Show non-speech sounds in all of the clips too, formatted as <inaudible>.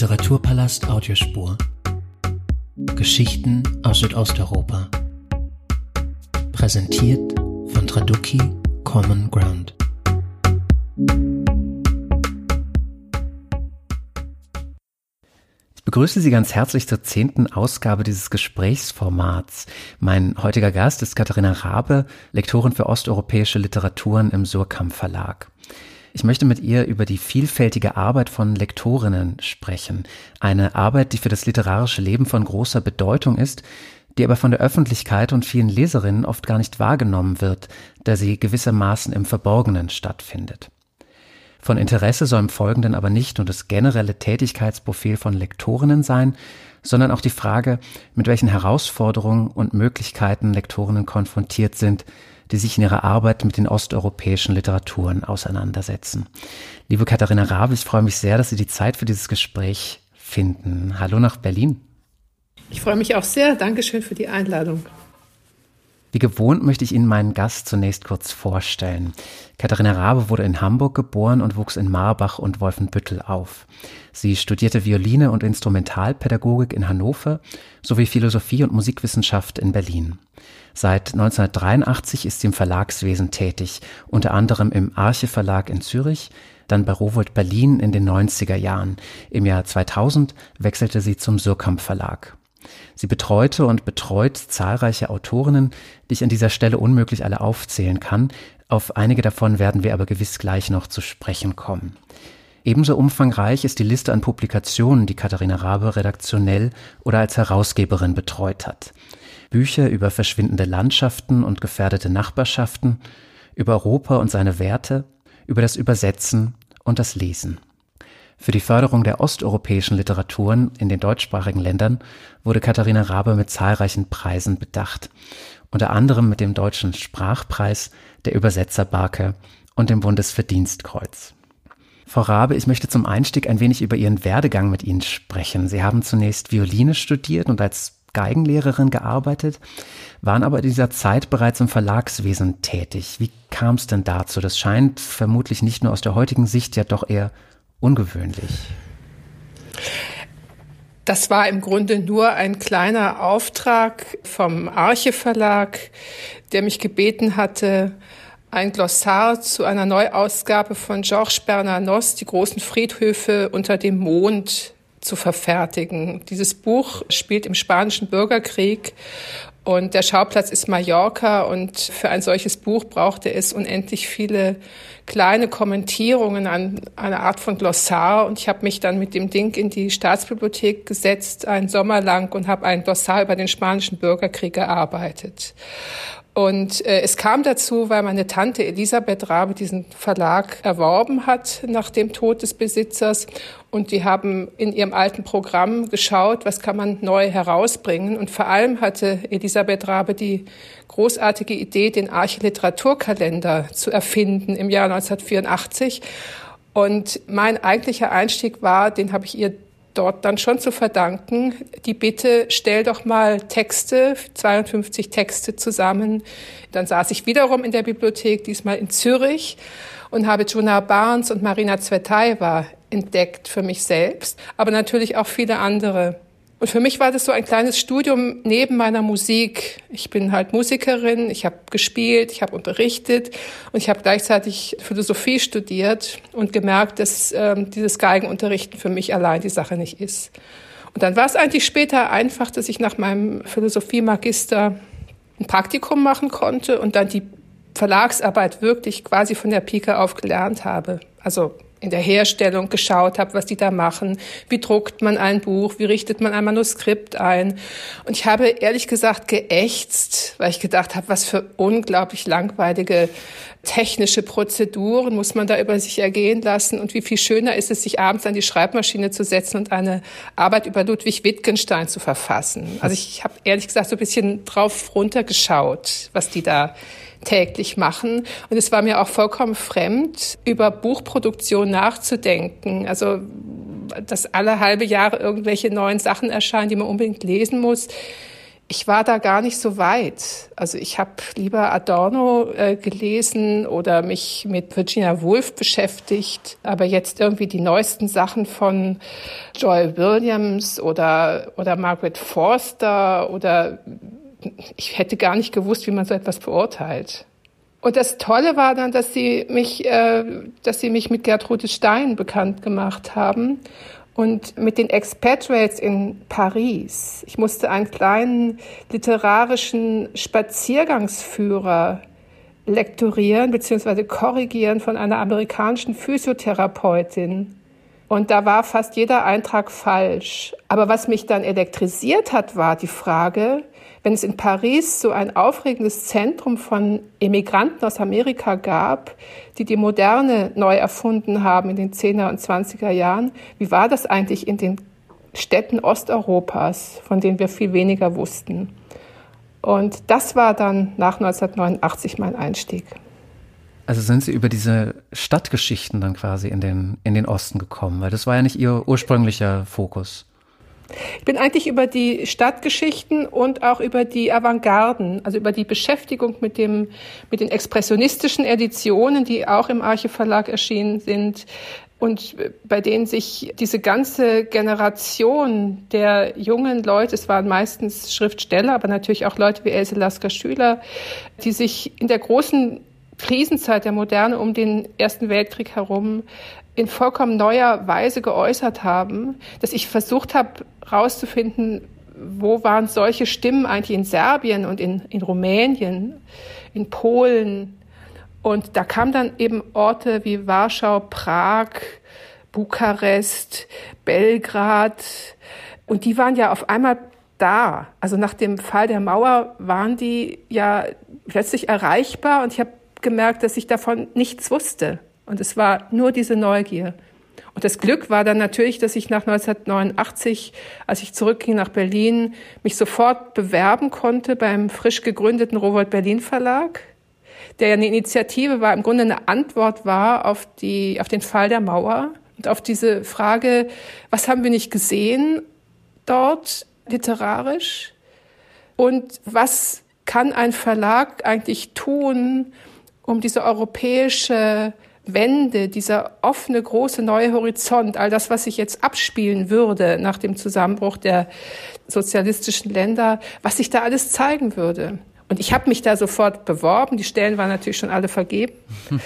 Literaturpalast Audiospur. Geschichten aus Südosteuropa. Präsentiert von Traduki Common Ground. Ich begrüße Sie ganz herzlich zur zehnten Ausgabe dieses Gesprächsformats. Mein heutiger Gast ist Katharina Rabe, Lektorin für osteuropäische Literaturen im Surkamp Verlag. Ich möchte mit ihr über die vielfältige Arbeit von Lektorinnen sprechen. Eine Arbeit, die für das literarische Leben von großer Bedeutung ist, die aber von der Öffentlichkeit und vielen Leserinnen oft gar nicht wahrgenommen wird, da sie gewissermaßen im Verborgenen stattfindet. Von Interesse soll im Folgenden aber nicht nur das generelle Tätigkeitsprofil von Lektorinnen sein, sondern auch die Frage, mit welchen Herausforderungen und Möglichkeiten Lektorinnen konfrontiert sind, die sich in ihrer Arbeit mit den osteuropäischen Literaturen auseinandersetzen. Liebe Katharina Rabe, ich freue mich sehr, dass Sie die Zeit für dieses Gespräch finden. Hallo nach Berlin. Ich freue mich auch sehr. Dankeschön für die Einladung. Wie gewohnt möchte ich Ihnen meinen Gast zunächst kurz vorstellen. Katharina Rabe wurde in Hamburg geboren und wuchs in Marbach und Wolfenbüttel auf. Sie studierte Violine und Instrumentalpädagogik in Hannover sowie Philosophie und Musikwissenschaft in Berlin. Seit 1983 ist sie im Verlagswesen tätig, unter anderem im Arche Verlag in Zürich, dann bei Rowold Berlin in den 90er Jahren. Im Jahr 2000 wechselte sie zum Surkamp Verlag. Sie betreute und betreut zahlreiche Autorinnen, die ich an dieser Stelle unmöglich alle aufzählen kann. Auf einige davon werden wir aber gewiss gleich noch zu sprechen kommen. Ebenso umfangreich ist die Liste an Publikationen, die Katharina Rabe redaktionell oder als Herausgeberin betreut hat. Bücher über verschwindende Landschaften und gefährdete Nachbarschaften, über Europa und seine Werte, über das Übersetzen und das Lesen. Für die Förderung der osteuropäischen Literaturen in den deutschsprachigen Ländern wurde Katharina Rabe mit zahlreichen Preisen bedacht, unter anderem mit dem Deutschen Sprachpreis, der Übersetzerbarke und dem Bundesverdienstkreuz. Frau Rabe, ich möchte zum Einstieg ein wenig über Ihren Werdegang mit Ihnen sprechen. Sie haben zunächst Violine studiert und als Geigenlehrerin gearbeitet, waren aber in dieser Zeit bereits im Verlagswesen tätig. Wie kam es denn dazu? Das scheint vermutlich nicht nur aus der heutigen Sicht ja doch eher ungewöhnlich? Das war im Grunde nur ein kleiner Auftrag vom Arche Verlag, der mich gebeten hatte, ein Glossar zu einer Neuausgabe von Georges Bernanos, die großen Friedhöfe unter dem Mond, zu verfertigen. Dieses Buch spielt im Spanischen Bürgerkrieg und der Schauplatz ist Mallorca und für ein solches Buch brauchte es unendlich viele kleine Kommentierungen an eine Art von Glossar. Und ich habe mich dann mit dem Ding in die Staatsbibliothek gesetzt, einen Sommer lang, und habe ein Glossar über den Spanischen Bürgerkrieg gearbeitet. Und äh, es kam dazu, weil meine Tante Elisabeth Rabe diesen Verlag erworben hat nach dem Tod des Besitzers. Und die haben in ihrem alten Programm geschaut, was kann man neu herausbringen. Und vor allem hatte Elisabeth Rabe die großartige Idee, den Archiliteraturkalender zu erfinden im Jahr 1984. Und mein eigentlicher Einstieg war, den habe ich ihr dort dann schon zu verdanken, die Bitte, stell doch mal Texte, 52 Texte zusammen. Dann saß ich wiederum in der Bibliothek, diesmal in Zürich, und habe Juna Barnes und Marina Zvetaeva entdeckt für mich selbst, aber natürlich auch viele andere. Und für mich war das so ein kleines Studium neben meiner Musik. Ich bin halt Musikerin, ich habe gespielt, ich habe unterrichtet und ich habe gleichzeitig Philosophie studiert und gemerkt, dass ähm, dieses Geigenunterrichten für mich allein die Sache nicht ist. Und dann war es eigentlich später einfach, dass ich nach meinem Philosophie-Magister ein Praktikum machen konnte und dann die Verlagsarbeit wirklich quasi von der Pike auf gelernt habe. Also in der Herstellung geschaut habe, was die da machen. Wie druckt man ein Buch? Wie richtet man ein Manuskript ein? Und ich habe ehrlich gesagt geächtzt, weil ich gedacht habe, was für unglaublich langweilige technische Prozeduren muss man da über sich ergehen lassen und wie viel schöner ist es, sich abends an die Schreibmaschine zu setzen und eine Arbeit über Ludwig Wittgenstein zu verfassen. Also ich habe ehrlich gesagt so ein bisschen drauf runtergeschaut, was die da täglich machen. Und es war mir auch vollkommen fremd, über Buchproduktion nachzudenken. Also, dass alle halbe Jahre irgendwelche neuen Sachen erscheinen, die man unbedingt lesen muss. ich war da gar nicht so weit. Also ich habe lieber Adorno äh, gelesen oder mich mit Virginia Woolf beschäftigt, aber jetzt irgendwie die neuesten Sachen von Joy Williams oder oder Margaret Forster oder ich hätte gar nicht gewusst, wie man so etwas beurteilt. Und das Tolle war dann, dass sie mich, äh, dass sie mich mit Gertrude Stein bekannt gemacht haben und mit den Expatriates in Paris. Ich musste einen kleinen literarischen Spaziergangsführer lektorieren bzw. korrigieren von einer amerikanischen Physiotherapeutin. Und da war fast jeder Eintrag falsch. Aber was mich dann elektrisiert hat, war die Frage, wenn es in Paris so ein aufregendes Zentrum von Emigranten aus Amerika gab, die die Moderne neu erfunden haben in den 10er und 20er Jahren, wie war das eigentlich in den Städten Osteuropas, von denen wir viel weniger wussten? Und das war dann nach 1989 mein Einstieg. Also sind Sie über diese Stadtgeschichten dann quasi in den, in den Osten gekommen, weil das war ja nicht Ihr ursprünglicher Fokus. Ich bin eigentlich über die Stadtgeschichten und auch über die Avantgarden, also über die Beschäftigung mit dem, mit den expressionistischen Editionen, die auch im Arche Verlag erschienen sind, und bei denen sich diese ganze Generation der jungen Leute, es waren meistens Schriftsteller, aber natürlich auch Leute wie Else Lasker Schüler, die sich in der großen Krisenzeit der Moderne um den Ersten Weltkrieg herum in vollkommen neuer Weise geäußert haben, dass ich versucht habe herauszufinden, wo waren solche Stimmen eigentlich in Serbien und in, in Rumänien, in Polen. Und da kamen dann eben Orte wie Warschau, Prag, Bukarest, Belgrad. Und die waren ja auf einmal da. Also nach dem Fall der Mauer waren die ja plötzlich erreichbar und ich habe gemerkt, dass ich davon nichts wusste. Und es war nur diese Neugier. Und das Glück war dann natürlich, dass ich nach 1989, als ich zurückging nach Berlin, mich sofort bewerben konnte beim frisch gegründeten Robert Berlin Verlag, der ja eine Initiative war, im Grunde eine Antwort war auf die, auf den Fall der Mauer und auf diese Frage, was haben wir nicht gesehen dort literarisch? Und was kann ein Verlag eigentlich tun, um diese europäische Wende, dieser offene, große neue Horizont, all das, was sich jetzt abspielen würde nach dem Zusammenbruch der sozialistischen Länder, was sich da alles zeigen würde. Und ich habe mich da sofort beworben. Die Stellen waren natürlich schon alle vergeben. <laughs>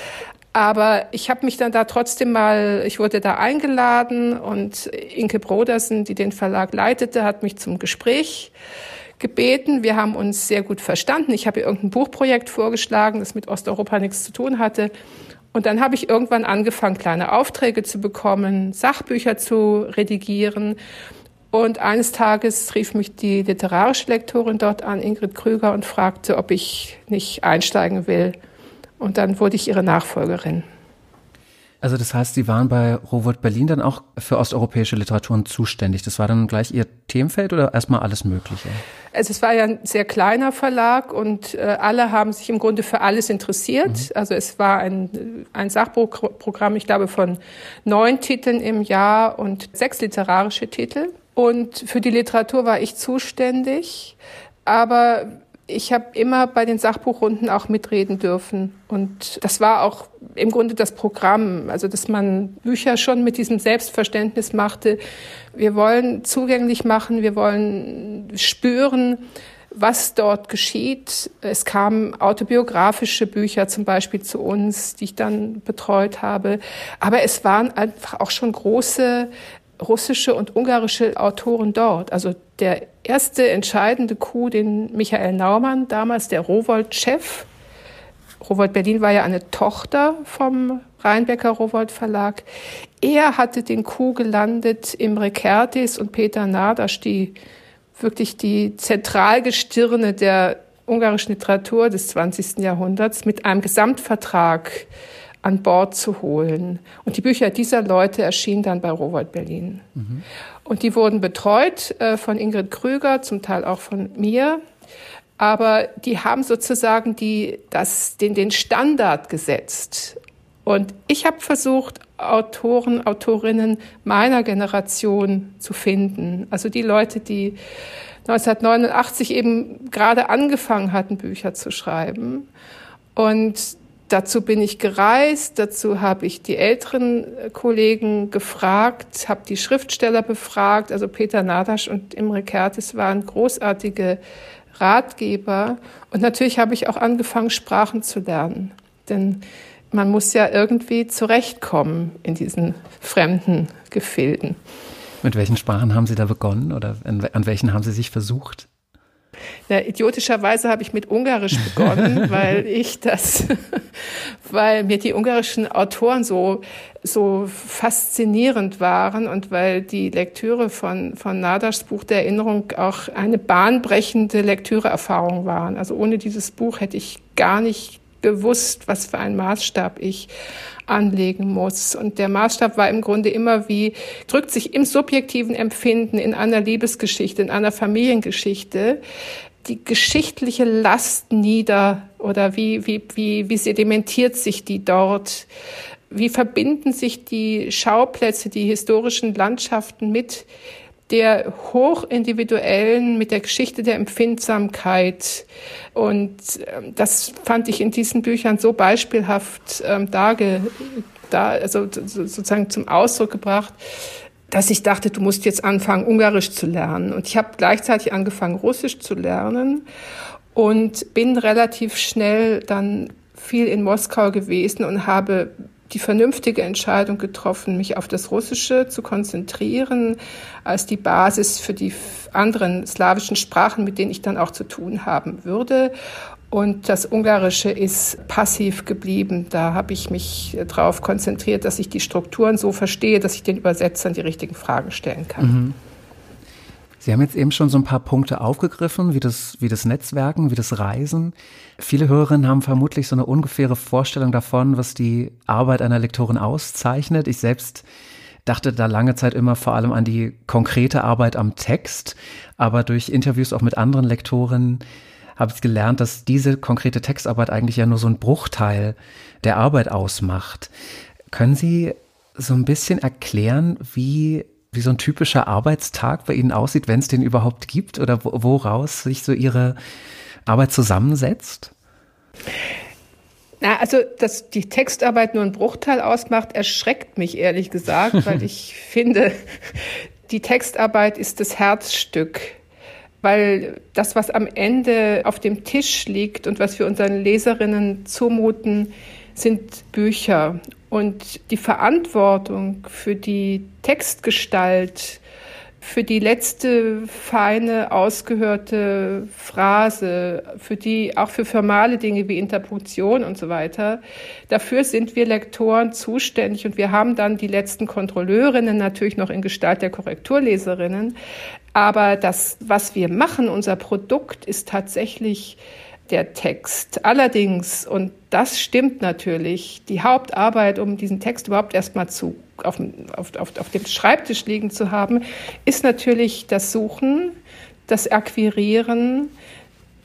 Aber ich habe mich dann da trotzdem mal, ich wurde da eingeladen und Inke Brodersen, die den Verlag leitete, hat mich zum Gespräch gebeten. Wir haben uns sehr gut verstanden. Ich habe ihr irgendein Buchprojekt vorgeschlagen, das mit Osteuropa nichts zu tun hatte. Und dann habe ich irgendwann angefangen, kleine Aufträge zu bekommen, Sachbücher zu redigieren. Und eines Tages rief mich die literarische Lektorin dort an, Ingrid Krüger, und fragte, ob ich nicht einsteigen will. Und dann wurde ich ihre Nachfolgerin. Also das heißt, Sie waren bei Robert Berlin dann auch für osteuropäische Literaturen zuständig. Das war dann gleich Ihr Themenfeld oder erstmal alles Mögliche? Also es war ja ein sehr kleiner Verlag und äh, alle haben sich im Grunde für alles interessiert. Mhm. Also es war ein, ein Sachbuchprogramm, ich glaube, von neun Titeln im Jahr und sechs literarische Titel. Und für die Literatur war ich zuständig. Aber ich habe immer bei den Sachbuchrunden auch mitreden dürfen. Und das war auch im Grunde das Programm, also dass man Bücher schon mit diesem Selbstverständnis machte. Wir wollen zugänglich machen, wir wollen spüren, was dort geschieht. Es kamen autobiografische Bücher zum Beispiel zu uns, die ich dann betreut habe. Aber es waren einfach auch schon große russische und ungarische Autoren dort. Also der erste entscheidende Coup, den Michael Naumann, damals der Rowold-Chef, Rowold Berlin war ja eine Tochter vom Rheinbecker Rowold Verlag. Er hatte den Coup gelandet im Rekertis und Peter Nadasch, die wirklich die Zentralgestirne der ungarischen Literatur des 20. Jahrhunderts mit einem Gesamtvertrag an Bord zu holen. Und die Bücher dieser Leute erschienen dann bei Rowold Berlin. Mhm. Und die wurden betreut äh, von Ingrid Krüger, zum Teil auch von mir. Aber die haben sozusagen die, das, den, den Standard gesetzt. Und ich habe versucht, Autoren, Autorinnen meiner Generation zu finden. Also die Leute, die 1989 eben gerade angefangen hatten, Bücher zu schreiben. Und dazu bin ich gereist, dazu habe ich die älteren Kollegen gefragt, habe die Schriftsteller befragt. Also Peter Nadasch und Imre Kertes waren großartige Ratgeber. Und natürlich habe ich auch angefangen, Sprachen zu lernen. Denn man muss ja irgendwie zurechtkommen in diesen fremden Gefilden. Mit welchen Sprachen haben Sie da begonnen oder an, an welchen haben Sie sich versucht? Ja, idiotischerweise habe ich mit Ungarisch begonnen, <laughs> weil ich das, weil mir die ungarischen Autoren so, so faszinierend waren und weil die Lektüre von, von Nadas Buch der Erinnerung auch eine bahnbrechende Lektüreerfahrung waren. Also ohne dieses Buch hätte ich gar nicht gewusst, was für einen Maßstab ich anlegen muss. Und der Maßstab war im Grunde immer wie, drückt sich im subjektiven Empfinden in einer Liebesgeschichte, in einer Familiengeschichte, die geschichtliche Last nieder oder wie, wie, wie, wie sedimentiert sich die dort? Wie verbinden sich die Schauplätze, die historischen Landschaften mit der hochindividuellen, mit der Geschichte der Empfindsamkeit. Und ähm, das fand ich in diesen Büchern so beispielhaft ähm, darge, da, also sozusagen zum Ausdruck gebracht, dass ich dachte, du musst jetzt anfangen, Ungarisch zu lernen. Und ich habe gleichzeitig angefangen, Russisch zu lernen und bin relativ schnell dann viel in Moskau gewesen und habe die vernünftige Entscheidung getroffen, mich auf das Russische zu konzentrieren, als die Basis für die anderen slawischen Sprachen, mit denen ich dann auch zu tun haben würde. Und das Ungarische ist passiv geblieben. Da habe ich mich darauf konzentriert, dass ich die Strukturen so verstehe, dass ich den Übersetzern die richtigen Fragen stellen kann. Mhm. Sie haben jetzt eben schon so ein paar Punkte aufgegriffen, wie das, wie das Netzwerken, wie das Reisen. Viele Hörerinnen haben vermutlich so eine ungefähre Vorstellung davon, was die Arbeit einer Lektorin auszeichnet. Ich selbst dachte da lange Zeit immer vor allem an die konkrete Arbeit am Text, aber durch Interviews auch mit anderen Lektoren habe ich gelernt, dass diese konkrete Textarbeit eigentlich ja nur so ein Bruchteil der Arbeit ausmacht. Können Sie so ein bisschen erklären, wie wie so ein typischer Arbeitstag bei Ihnen aussieht, wenn es den überhaupt gibt oder woraus sich so Ihre Arbeit zusammensetzt? Na, also, dass die Textarbeit nur einen Bruchteil ausmacht, erschreckt mich ehrlich gesagt, weil <laughs> ich finde, die Textarbeit ist das Herzstück. Weil das, was am Ende auf dem Tisch liegt und was wir unseren Leserinnen zumuten, sind Bücher. Und die Verantwortung für die Textgestalt, für die letzte feine, ausgehörte Phrase, für die, auch für formale Dinge wie Interpunktion und so weiter. Dafür sind wir Lektoren zuständig und wir haben dann die letzten Kontrolleurinnen natürlich noch in Gestalt der Korrekturleserinnen. Aber das, was wir machen, unser Produkt ist tatsächlich der Text. Allerdings, und das stimmt natürlich, die Hauptarbeit, um diesen Text überhaupt erstmal zu, auf, auf, auf, auf dem Schreibtisch liegen zu haben, ist natürlich das Suchen, das Akquirieren,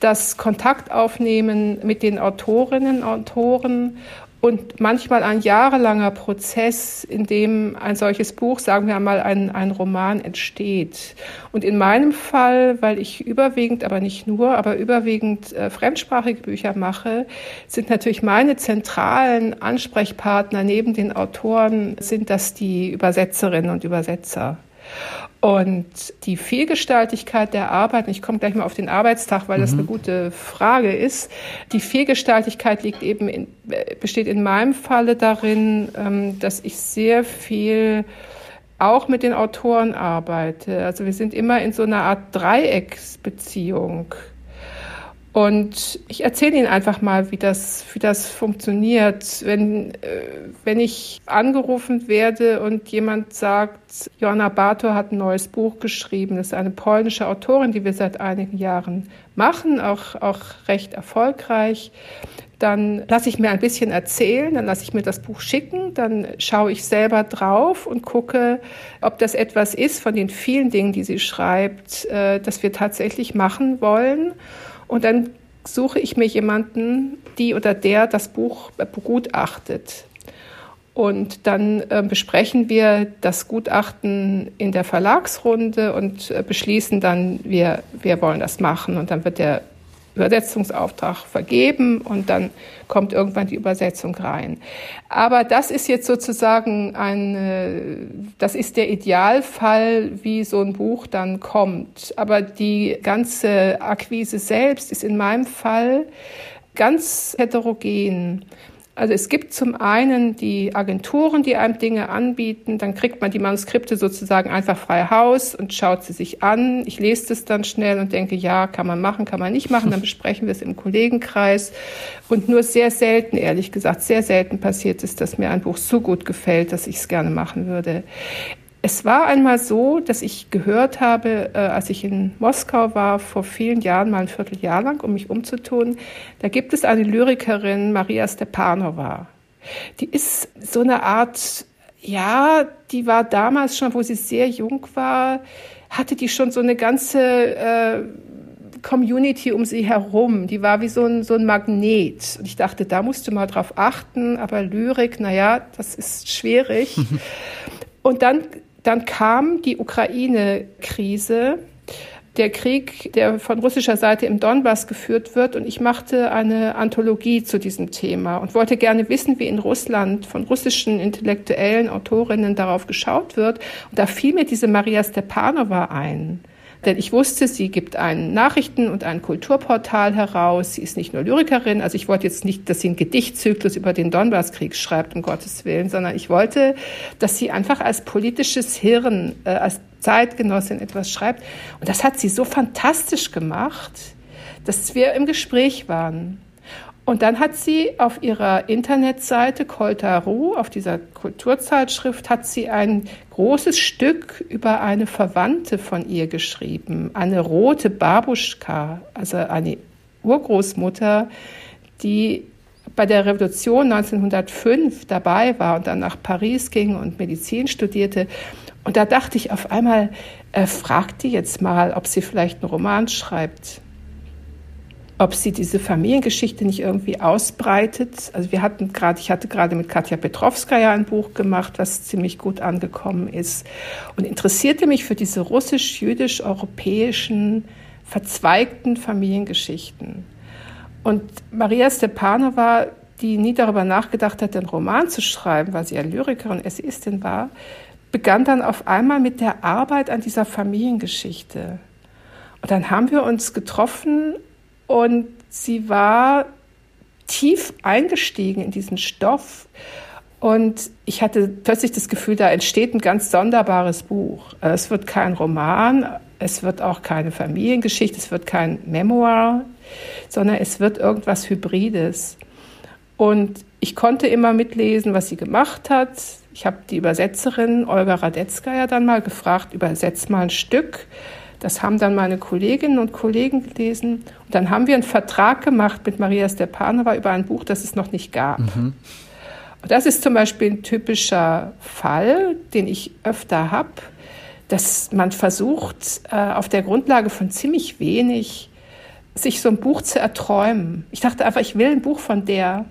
das Kontakt aufnehmen mit den Autorinnen, Autoren und manchmal ein jahrelanger Prozess, in dem ein solches Buch, sagen wir einmal, ein, ein Roman entsteht. Und in meinem Fall, weil ich überwiegend, aber nicht nur, aber überwiegend äh, fremdsprachige Bücher mache, sind natürlich meine zentralen Ansprechpartner neben den Autoren, sind das die Übersetzerinnen und Übersetzer. Und die Vielgestaltigkeit der Arbeit, ich komme gleich mal auf den Arbeitstag, weil mhm. das eine gute Frage ist. Die Vielgestaltigkeit liegt eben in, besteht in meinem Falle darin, ähm, dass ich sehr viel auch mit den Autoren arbeite. Also wir sind immer in so einer Art Dreiecksbeziehung. Und ich erzähle Ihnen einfach mal, wie das, wie das funktioniert. Wenn, äh, wenn ich angerufen werde und jemand sagt, Joanna Bartor hat ein neues Buch geschrieben, das ist eine polnische Autorin, die wir seit einigen Jahren machen, auch, auch recht erfolgreich, dann lasse ich mir ein bisschen erzählen, dann lasse ich mir das Buch schicken, dann schaue ich selber drauf und gucke, ob das etwas ist von den vielen Dingen, die sie schreibt, äh, das wir tatsächlich machen wollen. Und dann suche ich mir jemanden, die oder der das Buch begutachtet. Und dann äh, besprechen wir das Gutachten in der Verlagsrunde und äh, beschließen dann, wir, wir wollen das machen. Und dann wird der Übersetzungsauftrag vergeben und dann kommt irgendwann die Übersetzung rein. Aber das ist jetzt sozusagen ein, das ist der Idealfall, wie so ein Buch dann kommt. Aber die ganze Akquise selbst ist in meinem Fall ganz heterogen. Also es gibt zum einen die Agenturen, die einem Dinge anbieten, dann kriegt man die Manuskripte sozusagen einfach frei Haus und schaut sie sich an. Ich lese das dann schnell und denke, ja, kann man machen, kann man nicht machen, dann besprechen wir es im Kollegenkreis. Und nur sehr selten, ehrlich gesagt, sehr selten passiert ist, dass mir ein Buch so gut gefällt, dass ich es gerne machen würde. Es war einmal so, dass ich gehört habe, äh, als ich in Moskau war, vor vielen Jahren, mal ein Vierteljahr lang, um mich umzutun, da gibt es eine Lyrikerin, Maria Stepanova. Die ist so eine Art, ja, die war damals schon, wo sie sehr jung war, hatte die schon so eine ganze äh, Community um sie herum. Die war wie so ein, so ein Magnet. Und ich dachte, da musst du mal drauf achten, aber Lyrik, naja, das ist schwierig. <laughs> Und dann dann kam die Ukraine-Krise, der Krieg, der von russischer Seite im Donbass geführt wird. Und ich machte eine Anthologie zu diesem Thema und wollte gerne wissen, wie in Russland von russischen intellektuellen Autorinnen darauf geschaut wird. Und da fiel mir diese Maria Stepanova ein. Denn ich wusste, sie gibt ein Nachrichten- und ein Kulturportal heraus. Sie ist nicht nur Lyrikerin. Also ich wollte jetzt nicht, dass sie einen Gedichtzyklus über den Donbasskrieg schreibt, um Gottes Willen, sondern ich wollte, dass sie einfach als politisches Hirn, äh, als Zeitgenossin etwas schreibt. Und das hat sie so fantastisch gemacht, dass wir im Gespräch waren. Und dann hat sie auf ihrer Internetseite Koltaru, auf dieser Kulturzeitschrift, hat sie ein großes Stück über eine Verwandte von ihr geschrieben, eine rote Babuschka, also eine Urgroßmutter, die bei der Revolution 1905 dabei war und dann nach Paris ging und Medizin studierte. Und da dachte ich auf einmal, äh, fragt die jetzt mal, ob sie vielleicht einen Roman schreibt ob sie diese Familiengeschichte nicht irgendwie ausbreitet. Also wir hatten gerade, ich hatte gerade mit Katja Petrovskaya ein Buch gemacht, was ziemlich gut angekommen ist und interessierte mich für diese russisch-jüdisch-europäischen verzweigten Familiengeschichten. Und Maria Stepanova, die nie darüber nachgedacht hat, einen Roman zu schreiben, weil sie ja Lyrikerin, Essayistin war, begann dann auf einmal mit der Arbeit an dieser Familiengeschichte. Und dann haben wir uns getroffen und sie war tief eingestiegen in diesen Stoff. Und ich hatte plötzlich das Gefühl, da entsteht ein ganz sonderbares Buch. Es wird kein Roman, es wird auch keine Familiengeschichte, es wird kein Memoir, sondern es wird irgendwas Hybrides. Und ich konnte immer mitlesen, was sie gemacht hat. Ich habe die Übersetzerin Olga Radetzka dann mal gefragt, übersetz mal ein Stück. Das haben dann meine Kolleginnen und Kollegen gelesen. Und dann haben wir einen Vertrag gemacht mit Maria Stepanova über ein Buch, das es noch nicht gab. Mhm. Und das ist zum Beispiel ein typischer Fall, den ich öfter habe, dass man versucht, äh, auf der Grundlage von ziemlich wenig sich so ein Buch zu erträumen. Ich dachte einfach, ich will ein Buch von der.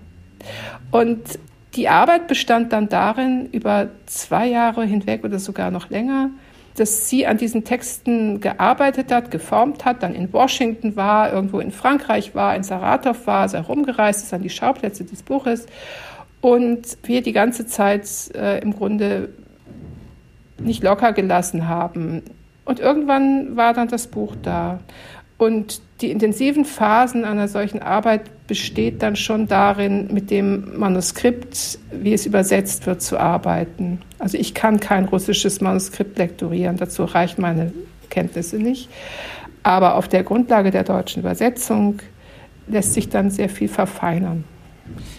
Und die Arbeit bestand dann darin, über zwei Jahre hinweg oder sogar noch länger, dass sie an diesen Texten gearbeitet hat, geformt hat, dann in Washington war, irgendwo in Frankreich war, in Saratov war, sehr rumgereist ist an die Schauplätze des Buches und wir die ganze Zeit äh, im Grunde nicht locker gelassen haben. Und irgendwann war dann das Buch da. Und die intensiven Phasen einer solchen Arbeit besteht dann schon darin, mit dem Manuskript, wie es übersetzt wird, zu arbeiten. Also ich kann kein russisches Manuskript lektorieren, dazu reichen meine Kenntnisse nicht. Aber auf der Grundlage der deutschen Übersetzung lässt sich dann sehr viel verfeinern.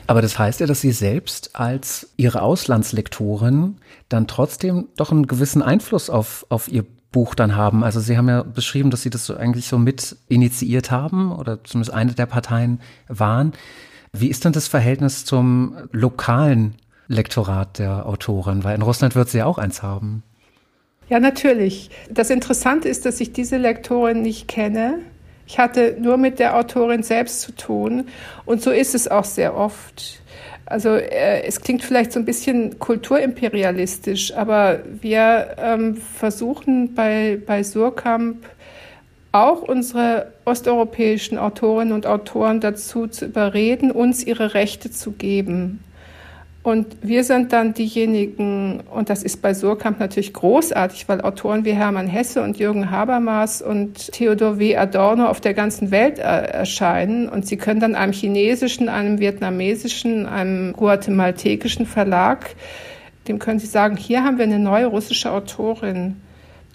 Aber das heißt ja, dass Sie selbst als Ihre Auslandslektorin dann trotzdem doch einen gewissen Einfluss auf, auf Ihr Buch dann haben. Also Sie haben ja beschrieben, dass Sie das so eigentlich so mit initiiert haben oder zumindest eine der Parteien waren. Wie ist denn das Verhältnis zum lokalen Lektorat der Autorin? Weil in Russland wird sie ja auch eins haben. Ja, natürlich. Das Interessante ist, dass ich diese Lektorin nicht kenne. Ich hatte nur mit der Autorin selbst zu tun. Und so ist es auch sehr oft. Also äh, es klingt vielleicht so ein bisschen kulturimperialistisch, aber wir ähm, versuchen bei, bei Surkamp auch unsere osteuropäischen Autorinnen und Autoren dazu zu überreden, uns ihre Rechte zu geben. Und wir sind dann diejenigen, und das ist bei Surkamp natürlich großartig, weil Autoren wie Hermann Hesse und Jürgen Habermas und Theodor W. Adorno auf der ganzen Welt äh, erscheinen. Und sie können dann einem chinesischen, einem vietnamesischen, einem guatemaltekischen Verlag, dem können sie sagen, hier haben wir eine neue russische Autorin.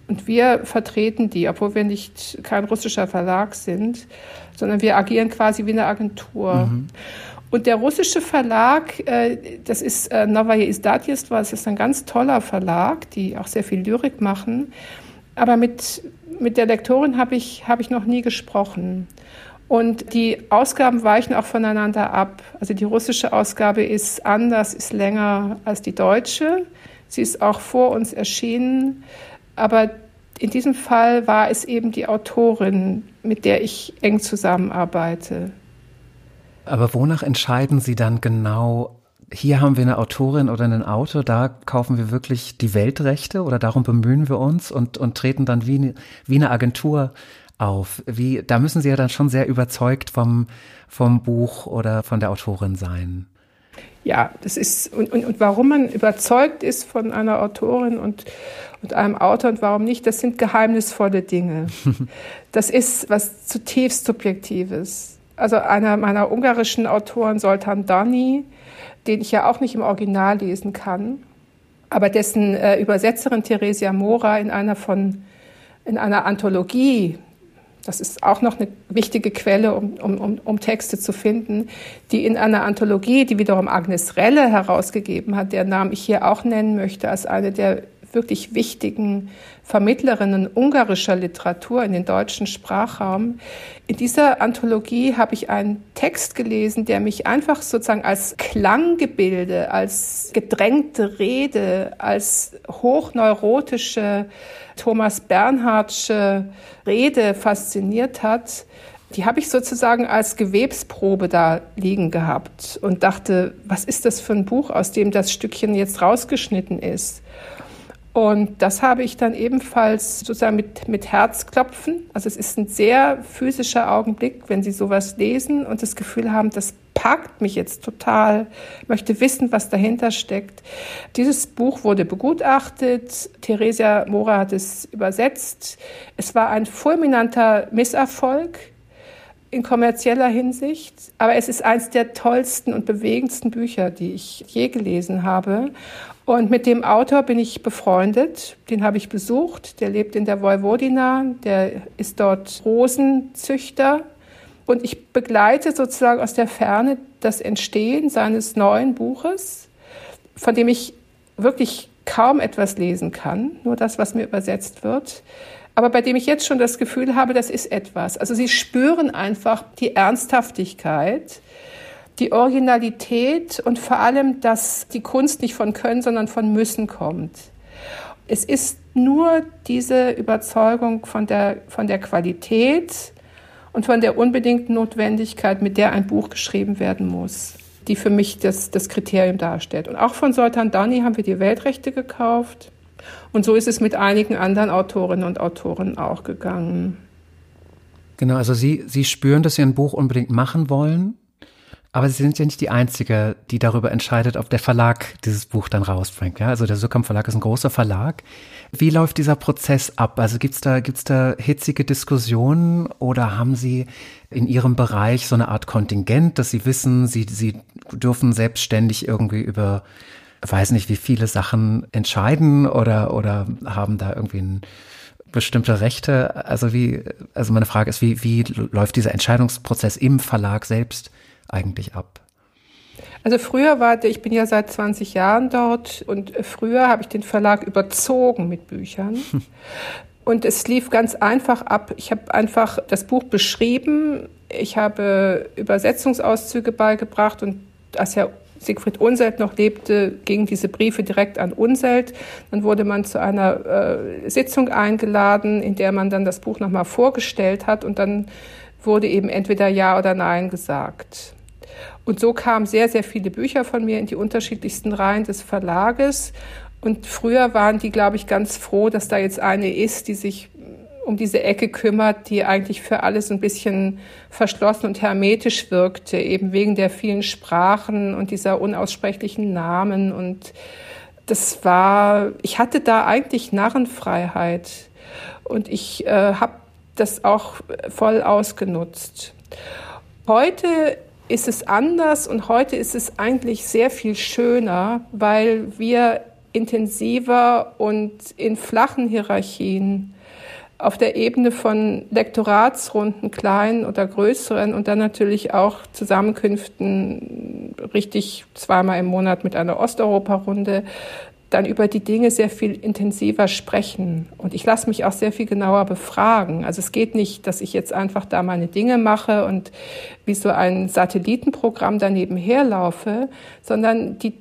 Und wir vertreten die, obwohl wir nicht kein russischer Verlag sind, sondern wir agieren quasi wie eine Agentur. Mhm. Und der russische Verlag, äh, das ist äh, Novaje das ist ein ganz toller Verlag, die auch sehr viel Lyrik machen. Aber mit, mit der Lektorin habe ich, hab ich noch nie gesprochen. Und die Ausgaben weichen auch voneinander ab. Also die russische Ausgabe ist anders, ist länger als die deutsche. Sie ist auch vor uns erschienen. Aber in diesem Fall war es eben die Autorin, mit der ich eng zusammenarbeite. Aber wonach entscheiden Sie dann genau, hier haben wir eine Autorin oder einen Autor, da kaufen wir wirklich die Weltrechte oder darum bemühen wir uns und, und treten dann wie, wie eine Agentur auf. Wie, da müssen Sie ja dann schon sehr überzeugt vom, vom Buch oder von der Autorin sein. Ja, das ist, und, und, und warum man überzeugt ist von einer Autorin und, und einem Autor und warum nicht, das sind geheimnisvolle Dinge. <laughs> Das ist was zutiefst Subjektives also einer meiner ungarischen Autoren, Soltan Dani, den ich ja auch nicht im Original lesen kann, aber dessen äh, Übersetzerin Theresia Mora in einer von in einer Anthologie, das ist auch noch eine wichtige Quelle, um, um, um Texte zu finden, die in einer Anthologie, die wiederum Agnes Relle herausgegeben hat, der Namen ich hier auch nennen möchte, als eine der wirklich wichtigen Vermittlerinnen ungarischer Literatur in den deutschen Sprachraum. In dieser Anthologie habe ich einen Text gelesen, der mich einfach sozusagen als Klanggebilde, als gedrängte Rede, als hochneurotische Thomas Bernhardsche Rede fasziniert hat. Die habe ich sozusagen als Gewebsprobe da liegen gehabt und dachte, was ist das für ein Buch, aus dem das Stückchen jetzt rausgeschnitten ist? Und das habe ich dann ebenfalls sozusagen mit, mit Herzklopfen. Also es ist ein sehr physischer Augenblick, wenn Sie sowas lesen und das Gefühl haben, das packt mich jetzt total, möchte wissen, was dahinter steckt. Dieses Buch wurde begutachtet. Theresia Mora hat es übersetzt. Es war ein fulminanter Misserfolg in kommerzieller Hinsicht, aber es ist eines der tollsten und bewegendsten Bücher, die ich je gelesen habe. Und mit dem Autor bin ich befreundet. Den habe ich besucht. Der lebt in der Vojvodina. Der ist dort Rosenzüchter. Und ich begleite sozusagen aus der Ferne das Entstehen seines neuen Buches, von dem ich wirklich kaum etwas lesen kann, nur das, was mir übersetzt wird, aber bei dem ich jetzt schon das Gefühl habe, das ist etwas. Also sie spüren einfach die Ernsthaftigkeit die Originalität und vor allem, dass die Kunst nicht von Können, sondern von Müssen kommt. Es ist nur diese Überzeugung von der, von der Qualität und von der unbedingten Notwendigkeit, mit der ein Buch geschrieben werden muss, die für mich das, das Kriterium darstellt. Und auch von Sultan Dani haben wir die Weltrechte gekauft. Und so ist es mit einigen anderen Autorinnen und Autoren auch gegangen. Genau, also Sie, Sie spüren, dass Sie ein Buch unbedingt machen wollen aber Sie sind ja nicht die Einzige, die darüber entscheidet, ob der Verlag dieses Buch dann rausbringt. Ja? Also der Sukkam Verlag ist ein großer Verlag. Wie läuft dieser Prozess ab? Also gibt's da, gibt's da hitzige Diskussionen oder haben Sie in Ihrem Bereich so eine Art Kontingent, dass Sie wissen, Sie, Sie dürfen selbstständig irgendwie über, weiß nicht, wie viele Sachen entscheiden oder, oder haben da irgendwie ein bestimmte Rechte? Also wie, also meine Frage ist, wie, wie läuft dieser Entscheidungsprozess im Verlag selbst eigentlich ab? Also früher war, ich bin ja seit 20 Jahren dort und früher habe ich den Verlag überzogen mit Büchern. <laughs> Und es lief ganz einfach ab. Ich habe einfach das Buch beschrieben. Ich habe Übersetzungsauszüge beigebracht und als Herr Siegfried Unselt noch lebte, gingen diese Briefe direkt an Unselt. Dann wurde man zu einer äh, Sitzung eingeladen, in der man dann das Buch nochmal vorgestellt hat und dann wurde eben entweder Ja oder Nein gesagt. Und so kamen sehr, sehr viele Bücher von mir in die unterschiedlichsten Reihen des Verlages. Und früher waren die, glaube ich, ganz froh, dass da jetzt eine ist, die sich um diese Ecke kümmert, die eigentlich für alles ein bisschen verschlossen und hermetisch wirkte, eben wegen der vielen Sprachen und dieser unaussprechlichen Namen. Und das war, ich hatte da eigentlich Narrenfreiheit und ich äh, habe das auch voll ausgenutzt. Heute ist es anders und heute ist es eigentlich sehr viel schöner, weil wir intensiver und in flachen Hierarchien auf der Ebene von Lektoratsrunden, kleinen oder größeren und dann natürlich auch Zusammenkünften richtig zweimal im Monat mit einer Osteuropa-Runde dann über die Dinge sehr viel intensiver sprechen. Und ich lasse mich auch sehr viel genauer befragen. Also es geht nicht, dass ich jetzt einfach da meine Dinge mache und wie so ein Satellitenprogramm daneben herlaufe, sondern die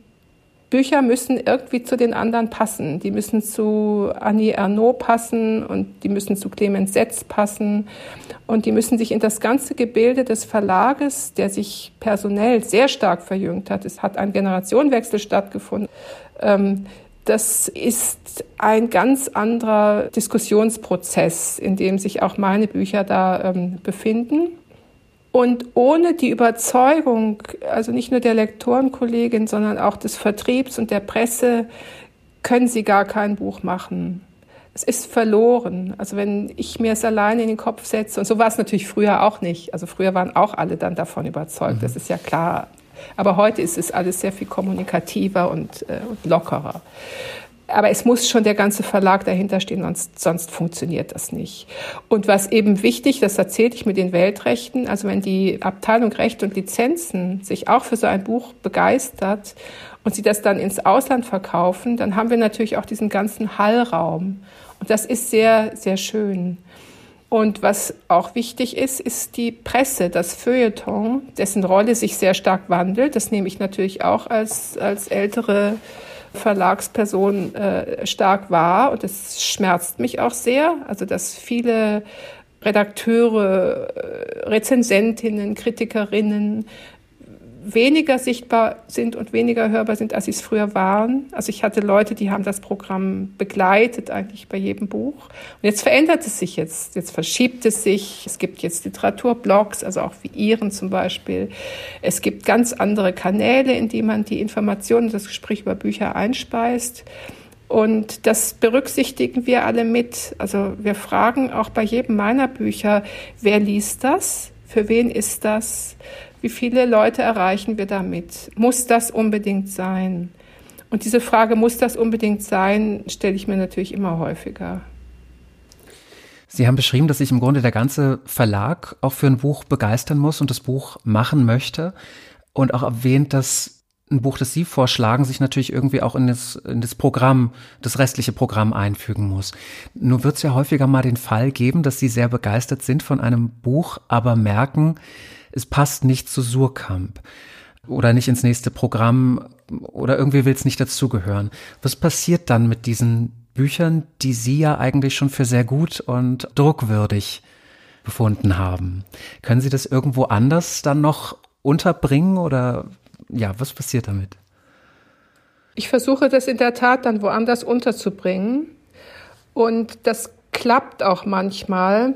Bücher müssen irgendwie zu den anderen passen. Die müssen zu Annie Ernaux passen und die müssen zu Clemens Setz passen und die müssen sich in das ganze Gebilde des Verlages, der sich personell sehr stark verjüngt hat. Es hat ein Generationenwechsel stattgefunden. Ähm, das ist ein ganz anderer Diskussionsprozess, in dem sich auch meine Bücher da ähm, befinden. Und ohne die Überzeugung, also nicht nur der Lektorenkollegin, sondern auch des Vertriebs und der Presse, können sie gar kein Buch machen. Es ist verloren. Also wenn ich mir es alleine in den Kopf setze, und so war es natürlich früher auch nicht. Also früher waren auch alle dann davon überzeugt, mhm. das ist ja klar. Aber heute ist es alles sehr viel kommunikativer und, äh, und lockerer aber es muss schon der ganze Verlag dahinter stehen, sonst, sonst funktioniert das nicht. Und was eben wichtig, das erzählte ich mit den Weltrechten, also wenn die Abteilung Recht und Lizenzen sich auch für so ein Buch begeistert und sie das dann ins Ausland verkaufen, dann haben wir natürlich auch diesen ganzen Hallraum. Und das ist sehr, sehr schön. Und was auch wichtig ist, ist die Presse, das Feuilleton, dessen Rolle sich sehr stark wandelt. Das nehme ich natürlich auch als, als ältere Verlagsperson äh, stark wahr und es schmerzt mich auch sehr. Also dass viele Redakteure, äh, Rezensentinnen, Kritikerinnen weniger sichtbar sind und weniger hörbar sind, als sie es früher waren. Also ich hatte Leute, die haben das Programm begleitet eigentlich bei jedem Buch. Und jetzt verändert es sich jetzt. Jetzt verschiebt es sich. Es gibt jetzt Literaturblogs, also auch wie Ihren zum Beispiel. Es gibt ganz andere Kanäle, in die man die Informationen, das Gespräch über Bücher einspeist. Und das berücksichtigen wir alle mit. Also wir fragen auch bei jedem meiner Bücher, wer liest das? Für wen ist das? Wie viele Leute erreichen wir damit? Muss das unbedingt sein? Und diese Frage, muss das unbedingt sein, stelle ich mir natürlich immer häufiger. Sie haben beschrieben, dass sich im Grunde der ganze Verlag auch für ein Buch begeistern muss und das Buch machen möchte und auch erwähnt, dass ein Buch, das Sie vorschlagen, sich natürlich irgendwie auch in das, in das Programm, das restliche Programm einfügen muss. Nur wird es ja häufiger mal den Fall geben, dass Sie sehr begeistert sind von einem Buch, aber merken, es passt nicht zu Surkamp oder nicht ins nächste Programm oder irgendwie will es nicht dazugehören. Was passiert dann mit diesen Büchern, die Sie ja eigentlich schon für sehr gut und druckwürdig befunden haben? Können Sie das irgendwo anders dann noch unterbringen oder ja, was passiert damit? Ich versuche das in der Tat dann woanders unterzubringen und das klappt auch manchmal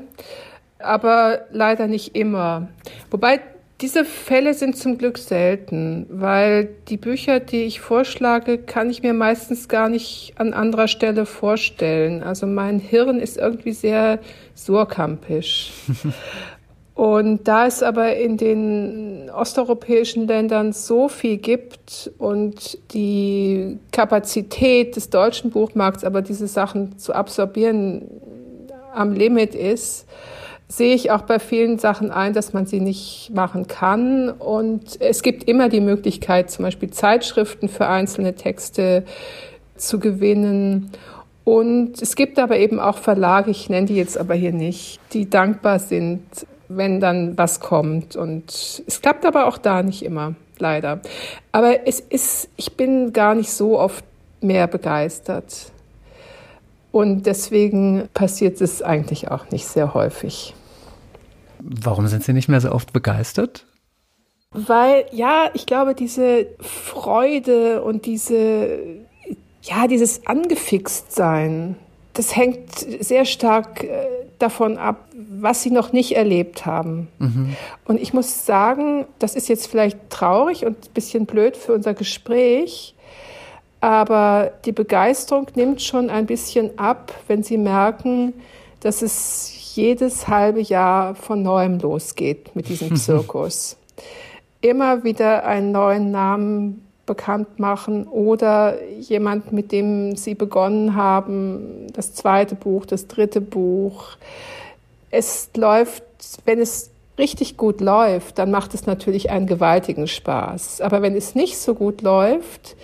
aber leider nicht immer. Wobei diese Fälle sind zum Glück selten, weil die Bücher, die ich vorschlage, kann ich mir meistens gar nicht an anderer Stelle vorstellen. Also mein Hirn ist irgendwie sehr surkampisch. <laughs> Und da es aber in den osteuropäischen Ländern so viel gibt und die Kapazität des deutschen Buchmarkts aber diese Sachen zu absorbieren am Limit ist, sehe ich auch bei vielen Sachen ein, dass man sie nicht machen kann. Und es gibt immer die Möglichkeit, zum Beispiel Zeitschriften für einzelne Texte zu gewinnen. Und es gibt aber eben auch Verlage, ich nenne die jetzt aber hier nicht, die dankbar sind, wenn dann was kommt. Und es klappt aber auch da nicht immer, leider. Aber es ist, ich bin gar nicht so oft mehr begeistert. Und deswegen passiert es eigentlich auch nicht sehr häufig. Warum sind Sie nicht mehr so oft begeistert? Weil, ja, ich glaube, diese Freude und diese, ja, dieses Angefixt-Sein, das hängt sehr stark äh, davon ab, was sie noch nicht erlebt haben. Mhm. Und ich muss sagen, das ist jetzt vielleicht traurig und ein bisschen blöd für unser Gespräch, aber die Begeisterung nimmt schon ein bisschen ab, wenn sie merken, dass es jedes halbe Jahr von neuem losgeht mit diesem <laughs> Zirkus. Immer wieder einen neuen Namen bekannt machen oder jemand, mit dem Sie begonnen haben, das zweite Buch, das dritte Buch. Es läuft, wenn es richtig gut läuft, dann macht es natürlich einen gewaltigen Spaß. Aber wenn es nicht so gut läuft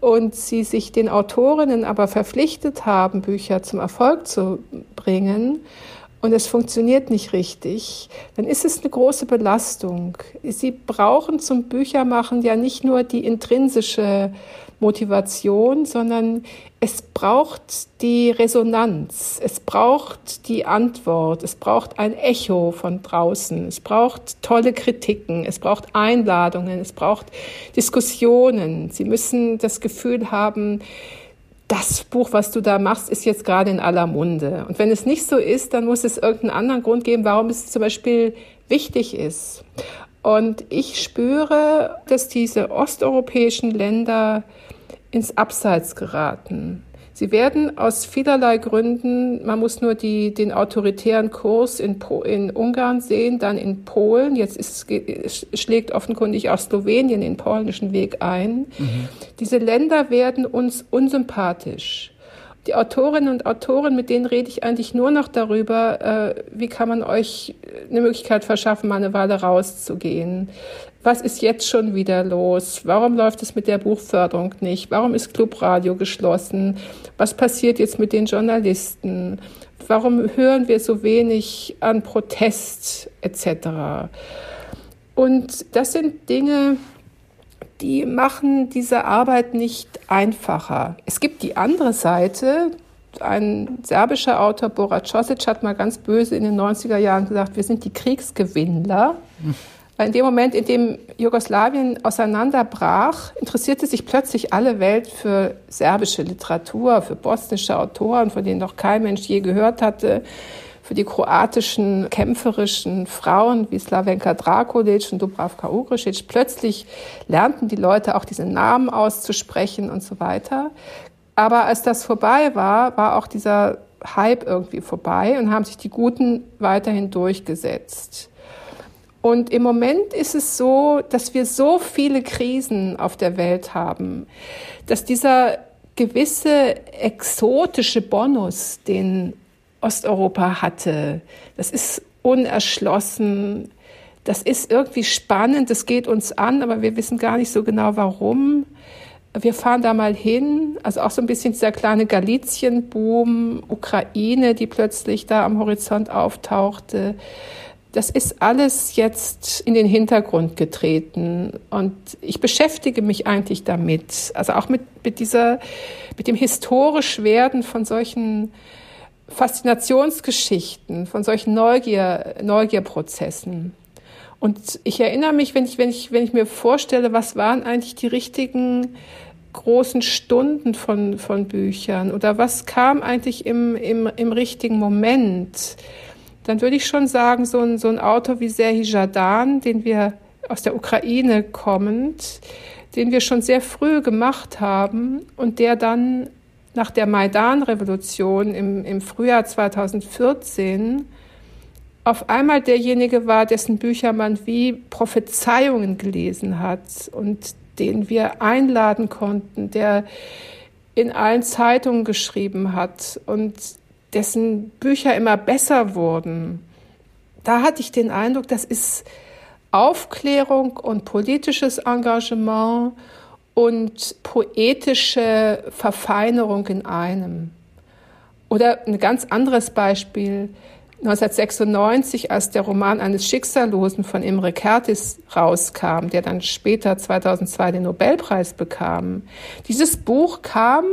und Sie sich den Autorinnen aber verpflichtet haben, Bücher zum Erfolg zu bringen, und es funktioniert nicht richtig, dann ist es eine große Belastung. Sie brauchen zum Büchermachen ja nicht nur die intrinsische Motivation, sondern es braucht die Resonanz, es braucht die Antwort, es braucht ein Echo von draußen, es braucht tolle Kritiken, es braucht Einladungen, es braucht Diskussionen. Sie müssen das Gefühl haben, das Buch, was du da machst, ist jetzt gerade in aller Munde. Und wenn es nicht so ist, dann muss es irgendeinen anderen Grund geben, warum es zum Beispiel wichtig ist. Und ich spüre, dass diese osteuropäischen Länder ins Abseits geraten. Sie werden aus vielerlei Gründen, man muss nur die, den autoritären Kurs in, in Ungarn sehen, dann in Polen, jetzt ist, schlägt offenkundig auch Slowenien den polnischen Weg ein. Mhm. Diese Länder werden uns unsympathisch. Die Autorinnen und Autoren, mit denen rede ich eigentlich nur noch darüber, äh, wie kann man euch eine Möglichkeit verschaffen, mal eine Weile rauszugehen was ist jetzt schon wieder los? Warum läuft es mit der Buchförderung nicht? Warum ist Clubradio geschlossen? Was passiert jetzt mit den Journalisten? Warum hören wir so wenig an Protest etc.? Und das sind Dinge, die machen diese Arbeit nicht einfacher. Es gibt die andere Seite. Ein serbischer Autor, Bora Cosic, hat mal ganz böse in den 90er Jahren gesagt, wir sind die Kriegsgewinnler. Hm. Weil in dem Moment, in dem Jugoslawien auseinanderbrach, interessierte sich plötzlich alle Welt für serbische Literatur, für bosnische Autoren, von denen noch kein Mensch je gehört hatte, für die kroatischen kämpferischen Frauen wie Slavenka Drakulic und Dubravka Ugrisic. Plötzlich lernten die Leute auch diese Namen auszusprechen und so weiter. Aber als das vorbei war, war auch dieser Hype irgendwie vorbei und haben sich die Guten weiterhin durchgesetzt. Und im Moment ist es so, dass wir so viele Krisen auf der Welt haben, dass dieser gewisse exotische Bonus, den Osteuropa hatte, das ist unerschlossen, das ist irgendwie spannend, das geht uns an, aber wir wissen gar nicht so genau warum. Wir fahren da mal hin, also auch so ein bisschen dieser kleine Galizien-Boom, Ukraine, die plötzlich da am Horizont auftauchte das ist alles jetzt in den Hintergrund getreten und ich beschäftige mich eigentlich damit, also auch mit, mit dieser, mit dem historisch Werden von solchen Faszinationsgeschichten, von solchen Neugier, Neugierprozessen. Und ich erinnere mich, wenn ich, wenn ich, wenn ich mir vorstelle, was waren eigentlich die richtigen großen Stunden von, von Büchern oder was kam eigentlich im, im, im richtigen Moment? Dann würde ich schon sagen, so ein, so ein Autor wie Serhi Jadan, den wir aus der Ukraine kommend, den wir schon sehr früh gemacht haben und der dann nach der Maidan-Revolution im, im Frühjahr 2014 auf einmal derjenige war, dessen Bücher man wie Prophezeiungen gelesen hat und den wir einladen konnten, der in allen Zeitungen geschrieben hat. Und dessen Bücher immer besser wurden, da hatte ich den Eindruck, das ist Aufklärung und politisches Engagement und poetische Verfeinerung in einem. Oder ein ganz anderes Beispiel. 1996, als der Roman eines Schicksallosen von Imre Kertész rauskam, der dann später 2002 den Nobelpreis bekam. Dieses Buch kam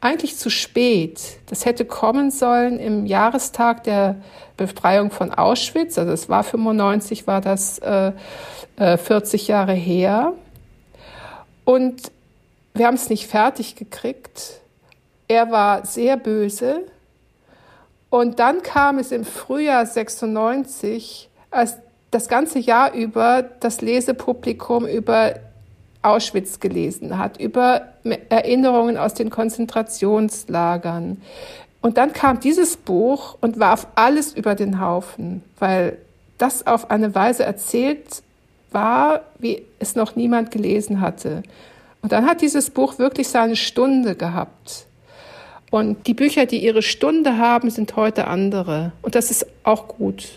eigentlich zu spät. Das hätte kommen sollen im Jahrestag der Befreiung von Auschwitz. Also es war 95, war das äh, äh, 40 Jahre her. Und wir haben es nicht fertig gekriegt. Er war sehr böse. Und dann kam es im Frühjahr 96, als das ganze Jahr über das Lesepublikum über Auschwitz gelesen hat, über Erinnerungen aus den Konzentrationslagern. Und dann kam dieses Buch und warf alles über den Haufen, weil das auf eine Weise erzählt war, wie es noch niemand gelesen hatte. Und dann hat dieses Buch wirklich seine Stunde gehabt. Und die Bücher, die ihre Stunde haben, sind heute andere. Und das ist auch gut.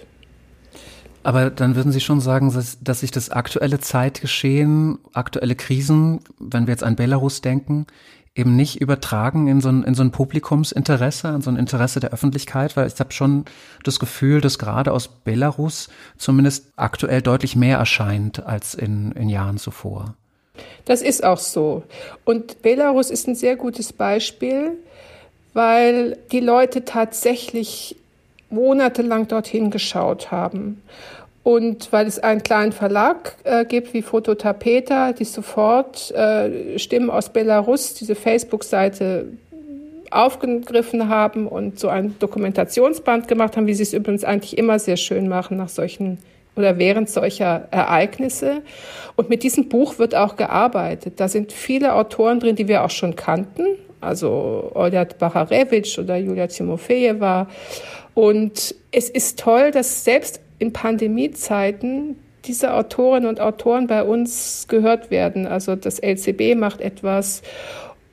Aber dann würden Sie schon sagen, dass, dass sich das aktuelle Zeitgeschehen, aktuelle Krisen, wenn wir jetzt an Belarus denken, eben nicht übertragen in so ein, in so ein Publikumsinteresse, an so ein Interesse der Öffentlichkeit, weil ich habe schon das Gefühl, dass gerade aus Belarus zumindest aktuell deutlich mehr erscheint als in, in Jahren zuvor. Das ist auch so. Und Belarus ist ein sehr gutes Beispiel, weil die Leute tatsächlich monatelang dorthin geschaut haben. Und weil es einen kleinen Verlag äh, gibt wie Fototapeta, die sofort äh, Stimmen aus Belarus, diese Facebook-Seite aufgegriffen haben und so ein Dokumentationsband gemacht haben, wie sie es übrigens eigentlich immer sehr schön machen nach solchen oder während solcher Ereignisse. Und mit diesem Buch wird auch gearbeitet. Da sind viele Autoren drin, die wir auch schon kannten, also Oljat Bacharevich oder Julia Timofejewa und es ist toll, dass selbst in Pandemiezeiten diese Autorinnen und Autoren bei uns gehört werden. Also das LCB macht etwas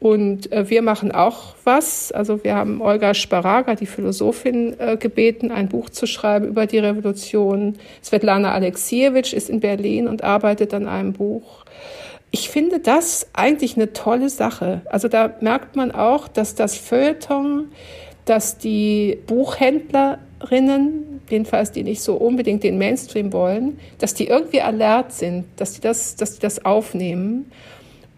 und äh, wir machen auch was. Also wir haben Olga Sparaga, die Philosophin, äh, gebeten, ein Buch zu schreiben über die Revolution. Svetlana Alexievich ist in Berlin und arbeitet an einem Buch. Ich finde das eigentlich eine tolle Sache. Also da merkt man auch, dass das Feuilleton dass die Buchhändlerinnen, jedenfalls die nicht so unbedingt den Mainstream wollen, dass die irgendwie alert sind, dass die das, dass die das aufnehmen.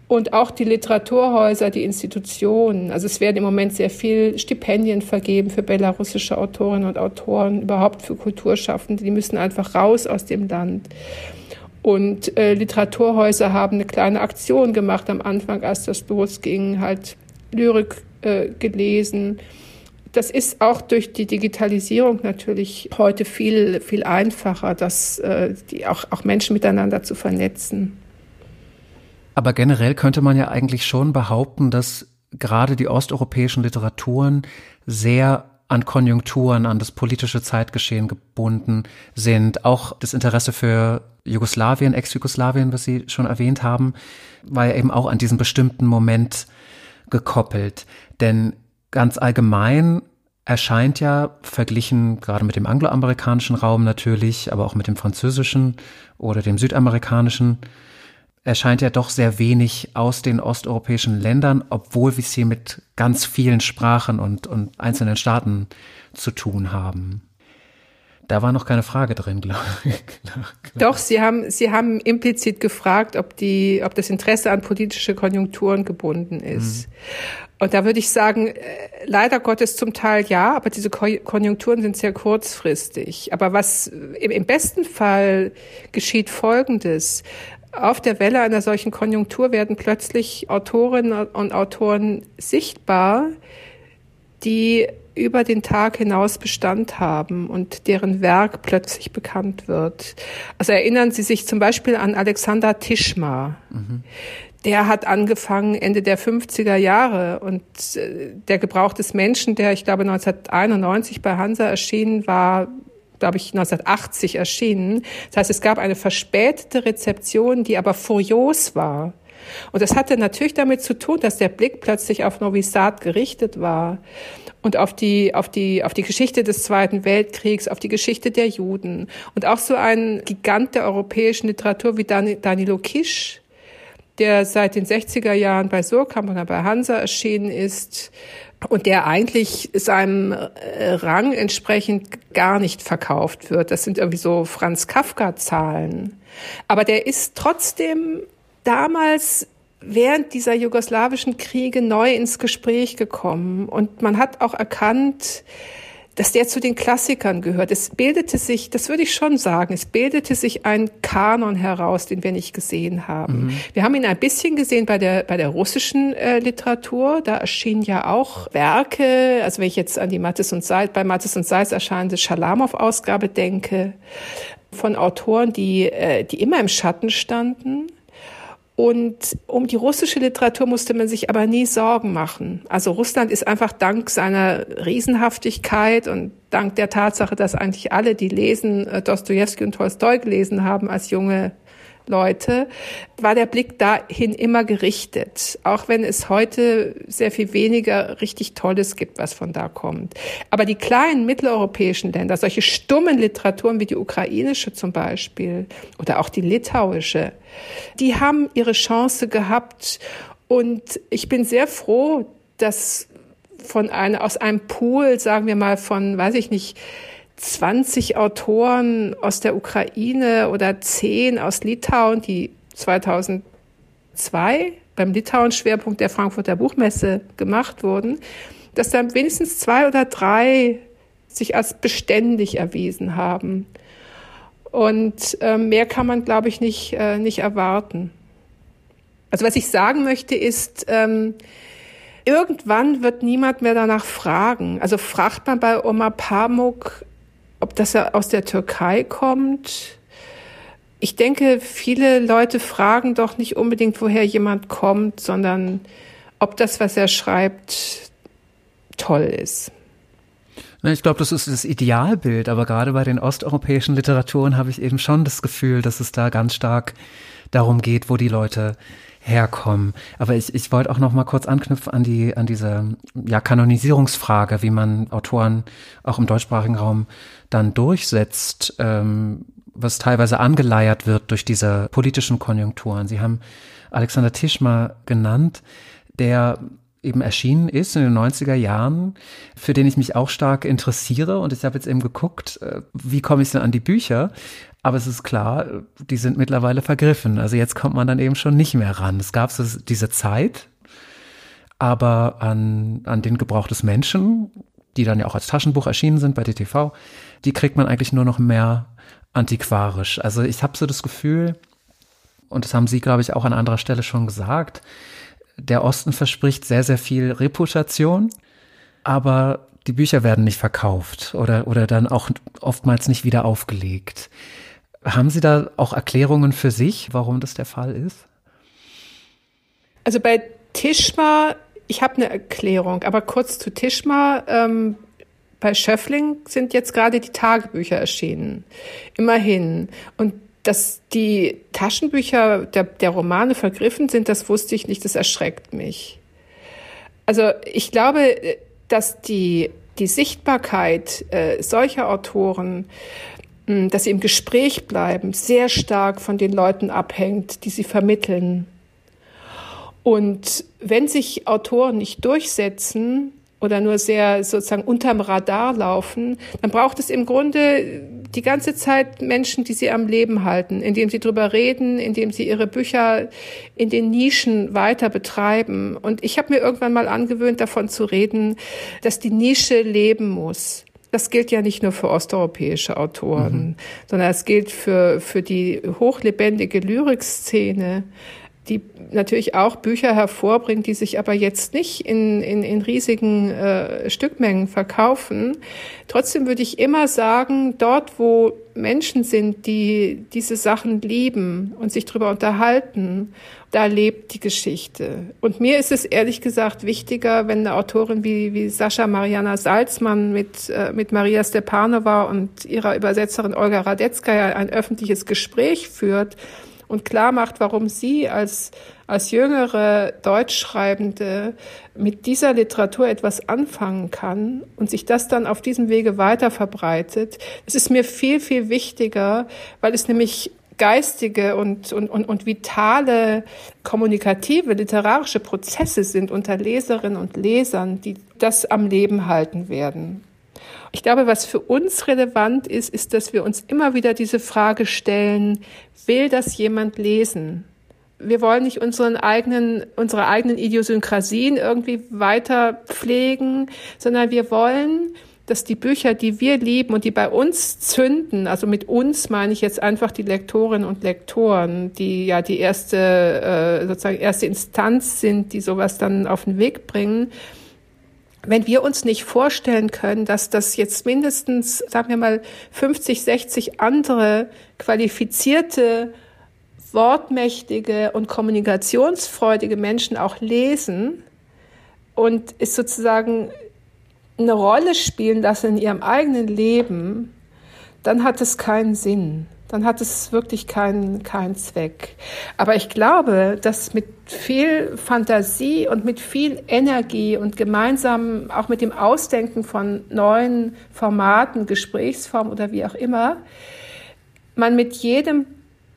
Und auch die Literaturhäuser, die Institutionen. Also es werden im Moment sehr viel Stipendien vergeben für belarussische Autorinnen und Autoren, überhaupt für Kulturschaffende. Die müssen einfach raus aus dem Land. Und äh, Literaturhäuser haben eine kleine Aktion gemacht am Anfang, als das losging, halt Lyrik äh, gelesen das ist auch durch die Digitalisierung natürlich heute viel, viel einfacher, dass äh, die auch, auch Menschen miteinander zu vernetzen. Aber generell könnte man ja eigentlich schon behaupten, dass gerade die osteuropäischen Literaturen sehr an Konjunkturen, an das politische Zeitgeschehen gebunden sind. Auch das Interesse für Jugoslawien, Ex-Jugoslawien, was Sie schon erwähnt haben, war ja eben auch an diesen bestimmten Moment gekoppelt. Denn ganz allgemein erscheint ja verglichen gerade mit dem angloamerikanischen Raum natürlich, aber auch mit dem französischen oder dem südamerikanischen, erscheint ja doch sehr wenig aus den osteuropäischen Ländern, obwohl wir es hier mit ganz vielen Sprachen und, und einzelnen Staaten zu tun haben. Da war noch keine Frage drin, <laughs> glaube ich. Doch, Sie haben, Sie haben implizit gefragt, ob die, ob das Interesse an politische Konjunkturen gebunden ist. Mhm. Und da würde ich sagen, äh, leider Gottes zum Teil ja, aber diese Konjunkturen sind sehr kurzfristig. Aber was im besten Fall geschieht Folgendes. Auf der Welle einer solchen Konjunktur werden plötzlich Autorinnen und Autoren sichtbar, die über den Tag hinaus Bestand haben und deren Werk plötzlich bekannt wird. Also erinnern Sie sich zum Beispiel an Alexander Tischmar. Mhm. Der hat angefangen Ende der 50er Jahre und äh, der Gebrauch des Menschen, der ich glaube 1991 bei Hansa erschienen war, glaube ich 1980 erschienen. Das heißt, es gab eine verspätete Rezeption, die aber furios war. Und das hatte natürlich damit zu tun, dass der Blick plötzlich auf Novi Sad gerichtet war und auf die, auf die, auf die Geschichte des Zweiten Weltkriegs, auf die Geschichte der Juden. Und auch so ein Gigant der europäischen Literatur wie Danilo Kisch, der seit den 60er Jahren bei Surkamp oder bei Hansa erschienen ist und der eigentlich seinem äh, Rang entsprechend gar nicht verkauft wird. Das sind irgendwie so Franz Kafka Zahlen. Aber der ist trotzdem damals während dieser jugoslawischen Kriege neu ins Gespräch gekommen und man hat auch erkannt, dass der zu den Klassikern gehört. Es bildete sich, das würde ich schon sagen, es bildete sich ein Kanon heraus, den wir nicht gesehen haben. Mhm. Wir haben ihn ein bisschen gesehen bei der, bei der russischen äh, Literatur. Da erschienen ja auch Werke, also wenn ich jetzt an die Mattes und Seitz, bei Mattes und Seitz erscheinende Schalamow-Ausgabe denke, von Autoren, die, äh, die immer im Schatten standen und um die russische Literatur musste man sich aber nie Sorgen machen. Also Russland ist einfach dank seiner Riesenhaftigkeit und dank der Tatsache, dass eigentlich alle, die lesen, äh, Dostoevsky und Tolstoi gelesen haben als junge Leute, war der Blick dahin immer gerichtet. Auch wenn es heute sehr viel weniger richtig Tolles gibt, was von da kommt. Aber die kleinen mitteleuropäischen Länder, solche stummen Literaturen wie die ukrainische zum Beispiel oder auch die litauische, die haben ihre Chance gehabt. Und ich bin sehr froh, dass von einer, aus einem Pool, sagen wir mal von, weiß ich nicht, 20 Autoren aus der Ukraine oder 10 aus Litauen, die 2002 beim Litauen-Schwerpunkt der Frankfurter Buchmesse gemacht wurden, dass dann wenigstens zwei oder drei sich als beständig erwiesen haben. Und äh, mehr kann man, glaube ich, nicht, äh, nicht erwarten. Also was ich sagen möchte ist, ähm, irgendwann wird niemand mehr danach fragen. Also fragt man bei Oma Pamuk ob das aus der Türkei kommt. Ich denke, viele Leute fragen doch nicht unbedingt, woher jemand kommt, sondern ob das, was er schreibt, toll ist. Ich glaube, das ist das Idealbild, aber gerade bei den osteuropäischen Literaturen habe ich eben schon das Gefühl, dass es da ganz stark darum geht, wo die Leute herkommen. Aber ich, ich wollte auch noch mal kurz anknüpfen an die an diese ja Kanonisierungsfrage, wie man Autoren auch im deutschsprachigen Raum dann durchsetzt, ähm, was teilweise angeleiert wird durch diese politischen Konjunkturen. Sie haben Alexander Tischmer genannt, der eben erschienen ist in den 90er Jahren, für den ich mich auch stark interessiere. Und ich habe jetzt eben geguckt, äh, wie komme ich denn an die Bücher? Aber es ist klar, die sind mittlerweile vergriffen. Also jetzt kommt man dann eben schon nicht mehr ran. Es gab diese Zeit, aber an, an den Gebrauch des Menschen, die dann ja auch als Taschenbuch erschienen sind bei DTV, die kriegt man eigentlich nur noch mehr antiquarisch. Also ich habe so das Gefühl, und das haben Sie, glaube ich, auch an anderer Stelle schon gesagt, der Osten verspricht sehr, sehr viel Reputation, aber die Bücher werden nicht verkauft oder, oder dann auch oftmals nicht wieder aufgelegt. Haben Sie da auch Erklärungen für sich, warum das der Fall ist? Also bei Tischmar, ich habe eine Erklärung, aber kurz zu Tischmar. Ähm, bei Schöffling sind jetzt gerade die Tagebücher erschienen. Immerhin. Und dass die Taschenbücher der, der Romane vergriffen sind, das wusste ich nicht, das erschreckt mich. Also ich glaube, dass die, die Sichtbarkeit äh, solcher Autoren dass sie im Gespräch bleiben, sehr stark von den Leuten abhängt, die sie vermitteln. Und wenn sich Autoren nicht durchsetzen oder nur sehr sozusagen unterm Radar laufen, dann braucht es im Grunde die ganze Zeit Menschen, die sie am Leben halten, indem sie drüber reden, indem sie ihre Bücher in den Nischen weiter betreiben. Und ich habe mir irgendwann mal angewöhnt, davon zu reden, dass die Nische leben muss. Das gilt ja nicht nur für osteuropäische Autoren, mhm. sondern es gilt für, für die hochlebendige Lyrikszene, die natürlich auch Bücher hervorbringt, die sich aber jetzt nicht in, in, in riesigen äh, Stückmengen verkaufen. Trotzdem würde ich immer sagen, dort, wo Menschen sind, die diese Sachen lieben und sich darüber unterhalten, da lebt die Geschichte. Und mir ist es ehrlich gesagt wichtiger, wenn eine Autorin wie, wie Sascha Mariana Salzmann mit, äh, mit Maria Stepanova und ihrer Übersetzerin Olga Radetzkaya ein öffentliches Gespräch führt, und klar macht, warum sie als, als jüngere Deutschschreibende mit dieser Literatur etwas anfangen kann und sich das dann auf diesem Wege weiter verbreitet. Es ist mir viel, viel wichtiger, weil es nämlich geistige und, und, und, und vitale, kommunikative, literarische Prozesse sind unter Leserinnen und Lesern, die das am Leben halten werden. Ich glaube, was für uns relevant ist, ist, dass wir uns immer wieder diese Frage stellen, will das jemand lesen? wir wollen nicht unseren eigenen, unsere eigenen Idiosynkrasien irgendwie weiter pflegen, sondern wir wollen, dass die Bücher, die wir lieben und die bei uns zünden, also mit uns meine ich jetzt einfach die Lektorinnen und Lektoren, die ja die erste, äh, sozusagen erste Instanz sind, die sowas dann auf den Weg bringen, wenn wir uns nicht vorstellen können, dass das jetzt mindestens, sagen wir mal, 50, 60 andere qualifizierte, wortmächtige und kommunikationsfreudige Menschen auch lesen und es sozusagen eine Rolle spielen lassen in ihrem eigenen Leben, dann hat es keinen Sinn dann hat es wirklich keinen, keinen Zweck. Aber ich glaube, dass mit viel Fantasie und mit viel Energie und gemeinsam auch mit dem Ausdenken von neuen Formaten, Gesprächsformen oder wie auch immer, man mit jedem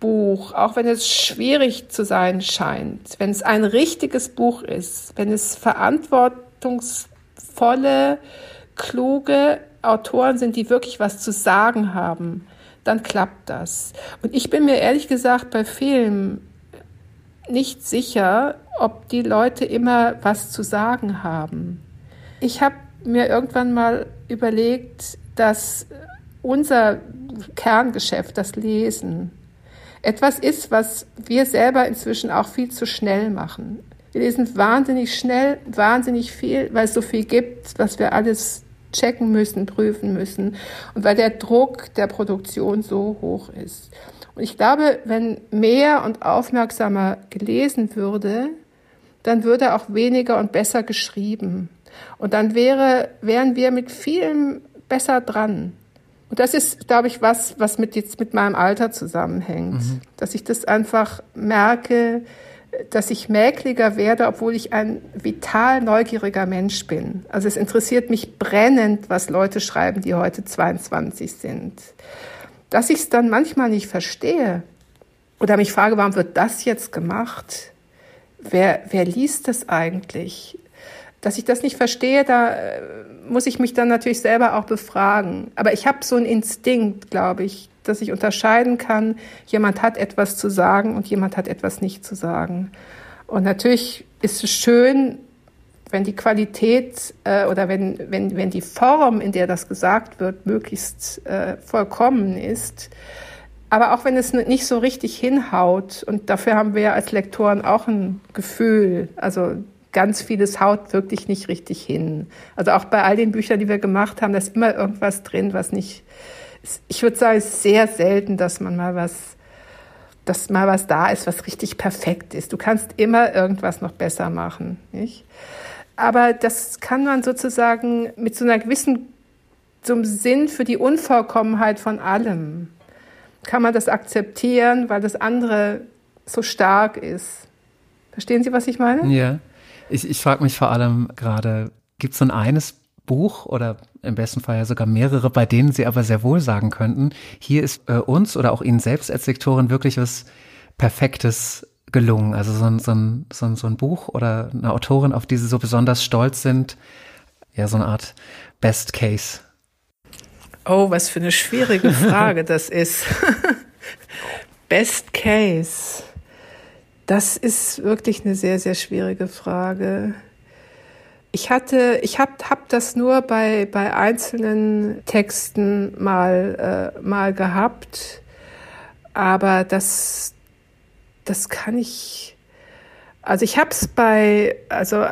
Buch, auch wenn es schwierig zu sein scheint, wenn es ein richtiges Buch ist, wenn es verantwortungsvolle, kluge Autoren sind, die wirklich was zu sagen haben, dann klappt das. Und ich bin mir ehrlich gesagt bei Filmen nicht sicher, ob die Leute immer was zu sagen haben. Ich habe mir irgendwann mal überlegt, dass unser Kerngeschäft, das Lesen, etwas ist, was wir selber inzwischen auch viel zu schnell machen. Wir lesen wahnsinnig schnell, wahnsinnig viel, weil es so viel gibt, was wir alles checken müssen, prüfen müssen und weil der Druck der Produktion so hoch ist. Und ich glaube, wenn mehr und aufmerksamer gelesen würde, dann würde auch weniger und besser geschrieben. Und dann wäre, wären wir mit vielem besser dran. Und das ist, glaube ich, was, was mit jetzt mit meinem Alter zusammenhängt. Mhm. Dass ich das einfach merke, dass ich mäkliger werde, obwohl ich ein vital neugieriger Mensch bin. Also es interessiert mich brennend, was Leute schreiben, die heute 22 sind. Dass ich es dann manchmal nicht verstehe oder mich frage, warum wird das jetzt gemacht? Wer, wer liest das eigentlich? Dass ich das nicht verstehe, da äh, muss ich mich dann natürlich selber auch befragen. Aber ich habe so einen Instinkt, glaube ich, dass ich unterscheiden kann, jemand hat etwas zu sagen und jemand hat etwas nicht zu sagen. Und natürlich ist es schön, wenn die Qualität äh, oder wenn, wenn, wenn die Form, in der das gesagt wird, möglichst äh, vollkommen ist. Aber auch wenn es nicht so richtig hinhaut, und dafür haben wir als Lektoren auch ein Gefühl, also ganz vieles haut wirklich nicht richtig hin. Also auch bei all den Büchern, die wir gemacht haben, da ist immer irgendwas drin, was nicht, ich würde sagen, es ist sehr selten, dass man mal was, dass mal was da ist, was richtig perfekt ist. Du kannst immer irgendwas noch besser machen, nicht? Aber das kann man sozusagen mit so einer gewissen, so einem Sinn für die Unvollkommenheit von allem, kann man das akzeptieren, weil das andere so stark ist. Verstehen Sie, was ich meine? Ja. Ich, ich frage mich vor allem gerade, gibt es so ein eines Buch oder im besten Fall ja sogar mehrere, bei denen Sie aber sehr wohl sagen könnten, hier ist äh, uns oder auch Ihnen selbst als Lektorin wirklich was Perfektes gelungen. Also so ein, so, ein, so, ein, so ein Buch oder eine Autorin, auf die Sie so besonders stolz sind. Ja, so eine Art Best Case. Oh, was für eine schwierige <laughs> Frage das ist. <laughs> Best Case. Das ist wirklich eine sehr, sehr schwierige Frage. Ich hatte, ich habe hab das nur bei, bei einzelnen Texten mal, äh, mal gehabt, aber das, das kann ich, also ich habe es bei, also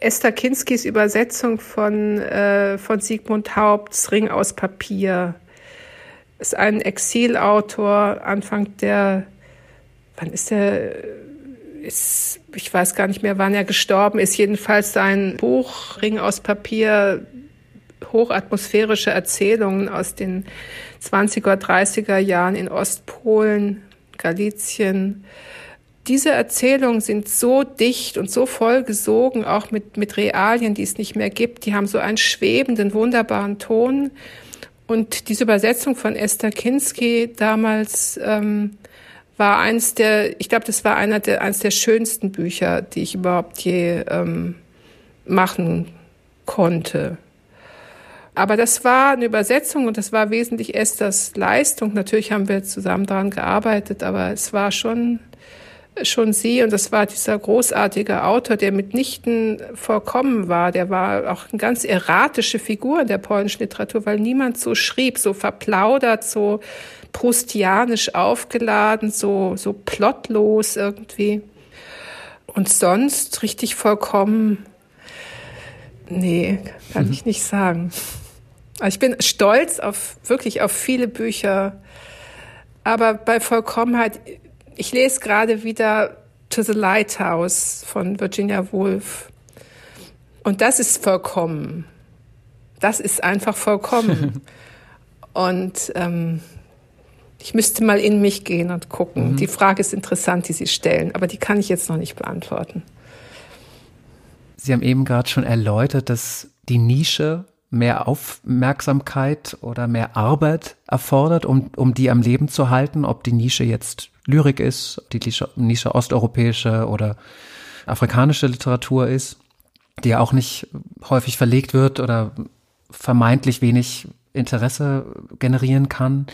Esther Kinskis Übersetzung von, äh, von Sigmund Haupts Ring aus Papier, ist ein Exilautor, Anfang der, wann ist der, ist, ich weiß gar nicht mehr, wann er gestorben ist, jedenfalls sein Buch Ring aus Papier, hochatmosphärische Erzählungen aus den 20er, 30er Jahren in Ostpolen, Galizien. Diese Erzählungen sind so dicht und so voll gesogen, auch mit, mit Realien, die es nicht mehr gibt. Die haben so einen schwebenden, wunderbaren Ton. Und diese Übersetzung von Esther Kinski damals ähm, war eins der, ich glaube, das war einer der, eines der schönsten Bücher, die ich überhaupt je ähm, machen konnte. Aber das war eine Übersetzung und das war wesentlich Esthers Leistung. Natürlich haben wir zusammen daran gearbeitet, aber es war schon schon sie und das war dieser großartige Autor, der mitnichten vollkommen war. Der war auch eine ganz erratische Figur in der polnischen Literatur, weil niemand so schrieb, so verplaudert, so prustianisch aufgeladen, so, so plotlos irgendwie. Und sonst richtig vollkommen, nee, kann mhm. ich nicht sagen. Also ich bin stolz auf, wirklich auf viele Bücher, aber bei Vollkommenheit ich lese gerade wieder To the Lighthouse von Virginia Woolf. Und das ist vollkommen. Das ist einfach vollkommen. <laughs> und ähm, ich müsste mal in mich gehen und gucken. Mhm. Die Frage ist interessant, die Sie stellen, aber die kann ich jetzt noch nicht beantworten. Sie haben eben gerade schon erläutert, dass die Nische mehr Aufmerksamkeit oder mehr Arbeit erfordert, um, um die am Leben zu halten, ob die Nische jetzt Lyrik ist, die Nische, Nische osteuropäische oder afrikanische Literatur ist, die ja auch nicht häufig verlegt wird oder vermeintlich wenig Interesse generieren kann.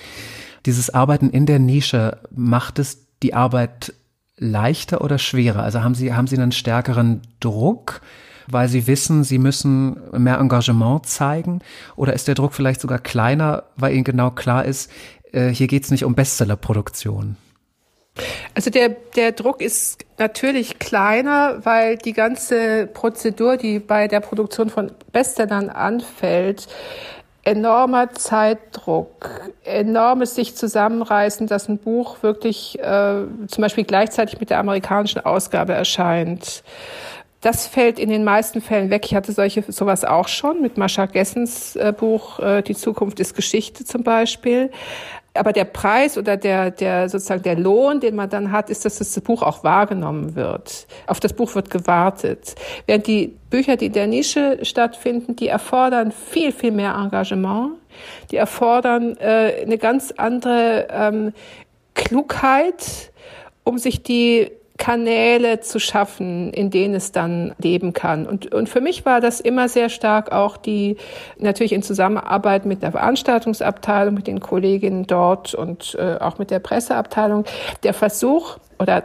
Dieses Arbeiten in der Nische, macht es die Arbeit leichter oder schwerer? Also haben Sie, haben Sie einen stärkeren Druck, weil Sie wissen, Sie müssen mehr Engagement zeigen? Oder ist der Druck vielleicht sogar kleiner, weil Ihnen genau klar ist, äh, hier geht es nicht um Bestsellerproduktion? Also der, der Druck ist natürlich kleiner, weil die ganze Prozedur, die bei der Produktion von Bestsellern anfällt, enormer Zeitdruck, enormes sich zusammenreißen, dass ein Buch wirklich äh, zum Beispiel gleichzeitig mit der amerikanischen Ausgabe erscheint. Das fällt in den meisten Fällen weg. Ich hatte solche sowas auch schon mit Mascha Gessens äh, Buch äh, Die Zukunft ist Geschichte zum Beispiel aber der Preis oder der, der sozusagen der Lohn, den man dann hat, ist, dass das Buch auch wahrgenommen wird. Auf das Buch wird gewartet. Während die Bücher, die in der Nische stattfinden, die erfordern viel, viel mehr Engagement. Die erfordern äh, eine ganz andere ähm, Klugheit, um sich die Kanäle zu schaffen, in denen es dann leben kann. Und, und für mich war das immer sehr stark auch die, natürlich in Zusammenarbeit mit der Veranstaltungsabteilung, mit den Kolleginnen dort und äh, auch mit der Presseabteilung, der Versuch oder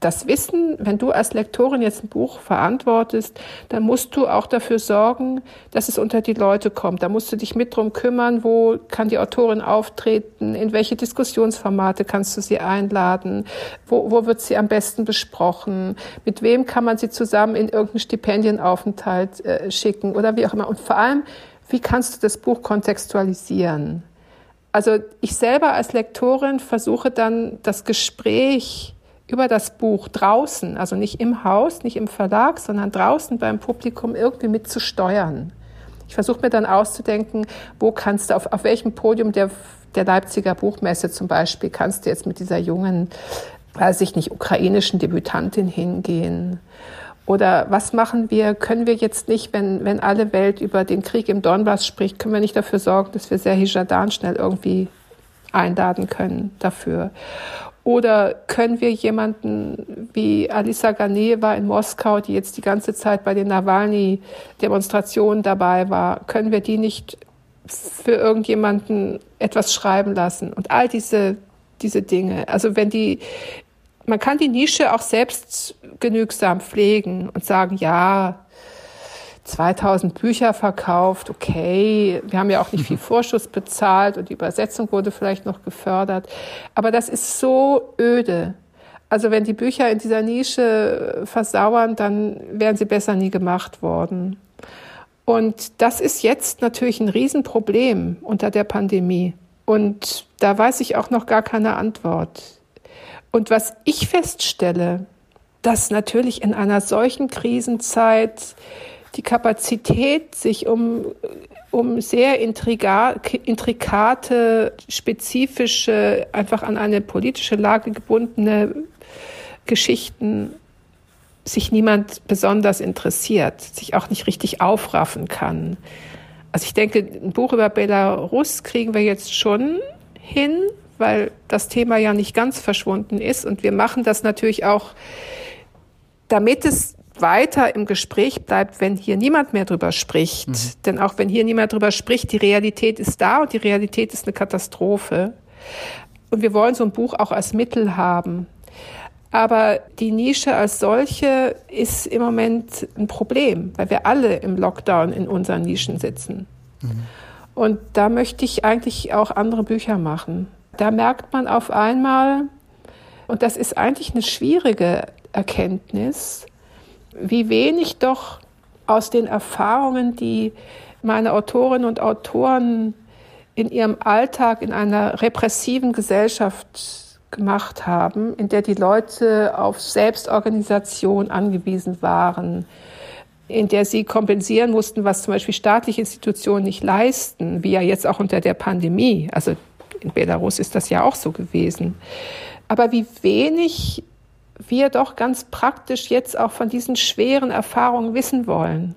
das Wissen, wenn du als Lektorin jetzt ein Buch verantwortest, dann musst du auch dafür sorgen, dass es unter die Leute kommt. Da musst du dich mit drum kümmern, wo kann die Autorin auftreten, in welche Diskussionsformate kannst du sie einladen, wo, wo wird sie am besten besprochen, mit wem kann man sie zusammen in irgendeinen Stipendienaufenthalt äh, schicken oder wie auch immer. Und vor allem, wie kannst du das Buch kontextualisieren? Also ich selber als Lektorin versuche dann das Gespräch über das Buch draußen, also nicht im Haus, nicht im Verlag, sondern draußen beim Publikum irgendwie mitzusteuern. Ich versuche mir dann auszudenken, wo kannst du, auf, auf welchem Podium der, der Leipziger Buchmesse zum Beispiel, kannst du jetzt mit dieser jungen, weiß ich nicht, ukrainischen Debütantin hingehen? Oder was machen wir? Können wir jetzt nicht, wenn, wenn alle Welt über den Krieg im Donbass spricht, können wir nicht dafür sorgen, dass wir Serhi Jadan schnell irgendwie einladen können dafür? Oder können wir jemanden wie Alisa Ganeva in Moskau, die jetzt die ganze Zeit bei den Nawalny-Demonstrationen dabei war, können wir die nicht für irgendjemanden etwas schreiben lassen? Und all diese, diese Dinge. Also wenn die, man kann die Nische auch selbst genügsam pflegen und sagen, ja, 2000 Bücher verkauft, okay, wir haben ja auch nicht viel <laughs> Vorschuss bezahlt und die Übersetzung wurde vielleicht noch gefördert, aber das ist so öde. Also wenn die Bücher in dieser Nische versauern, dann wären sie besser nie gemacht worden. Und das ist jetzt natürlich ein Riesenproblem unter der Pandemie. Und da weiß ich auch noch gar keine Antwort. Und was ich feststelle, dass natürlich in einer solchen Krisenzeit die Kapazität, sich um, um sehr intrikate, spezifische, einfach an eine politische Lage gebundene Geschichten sich niemand besonders interessiert, sich auch nicht richtig aufraffen kann. Also ich denke, ein Buch über Belarus kriegen wir jetzt schon hin, weil das Thema ja nicht ganz verschwunden ist. Und wir machen das natürlich auch, damit es weiter im Gespräch bleibt, wenn hier niemand mehr drüber spricht. Mhm. Denn auch wenn hier niemand drüber spricht, die Realität ist da und die Realität ist eine Katastrophe. Und wir wollen so ein Buch auch als Mittel haben. Aber die Nische als solche ist im Moment ein Problem, weil wir alle im Lockdown in unseren Nischen sitzen. Mhm. Und da möchte ich eigentlich auch andere Bücher machen. Da merkt man auf einmal, und das ist eigentlich eine schwierige Erkenntnis, wie wenig doch aus den Erfahrungen, die meine Autorinnen und Autoren in ihrem Alltag in einer repressiven Gesellschaft gemacht haben, in der die Leute auf Selbstorganisation angewiesen waren, in der sie kompensieren mussten, was zum Beispiel staatliche Institutionen nicht leisten, wie ja jetzt auch unter der Pandemie. Also in Belarus ist das ja auch so gewesen. Aber wie wenig wir doch ganz praktisch jetzt auch von diesen schweren Erfahrungen wissen wollen.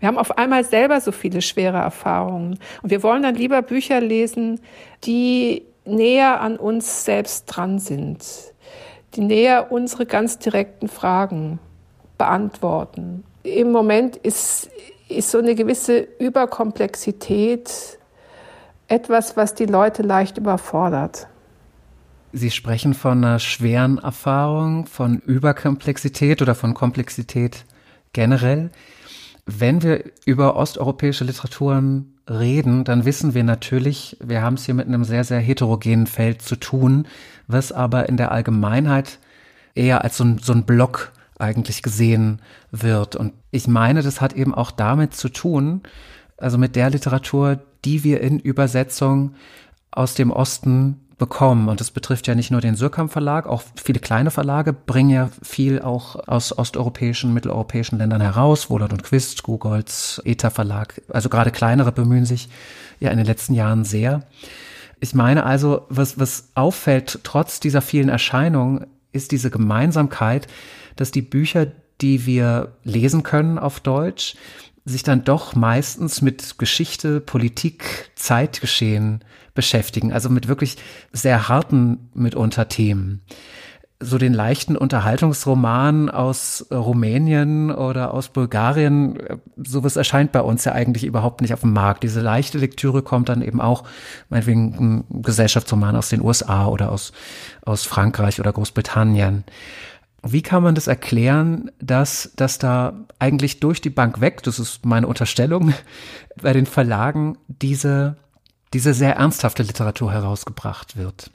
Wir haben auf einmal selber so viele schwere Erfahrungen. Und wir wollen dann lieber Bücher lesen, die näher an uns selbst dran sind, die näher unsere ganz direkten Fragen beantworten. Im Moment ist, ist so eine gewisse Überkomplexität etwas, was die Leute leicht überfordert. Sie sprechen von einer schweren Erfahrung, von Überkomplexität oder von Komplexität generell. Wenn wir über osteuropäische Literaturen reden, dann wissen wir natürlich, wir haben es hier mit einem sehr, sehr heterogenen Feld zu tun, was aber in der Allgemeinheit eher als so ein, so ein Block eigentlich gesehen wird. Und ich meine, das hat eben auch damit zu tun, also mit der Literatur, die wir in Übersetzung aus dem Osten bekommen. Und das betrifft ja nicht nur den Surkamp Verlag, auch viele kleine Verlage bringen ja viel auch aus osteuropäischen, mitteleuropäischen Ländern heraus. Wohlert und Quist, Gugolz, ETA Verlag. Also gerade kleinere bemühen sich ja in den letzten Jahren sehr. Ich meine also, was, was auffällt, trotz dieser vielen Erscheinungen, ist diese Gemeinsamkeit, dass die Bücher, die wir lesen können auf Deutsch, sich dann doch meistens mit Geschichte, Politik, Zeitgeschehen beschäftigen, also mit wirklich sehr harten mitunter Themen. So den leichten Unterhaltungsroman aus Rumänien oder aus Bulgarien, sowas erscheint bei uns ja eigentlich überhaupt nicht auf dem Markt. Diese leichte Lektüre kommt dann eben auch, meinetwegen ein Gesellschaftsroman aus den USA oder aus, aus Frankreich oder Großbritannien. Wie kann man das erklären, dass, dass da eigentlich durch die Bank weg, das ist meine Unterstellung, <laughs> bei den Verlagen diese, diese sehr ernsthafte Literatur herausgebracht wird?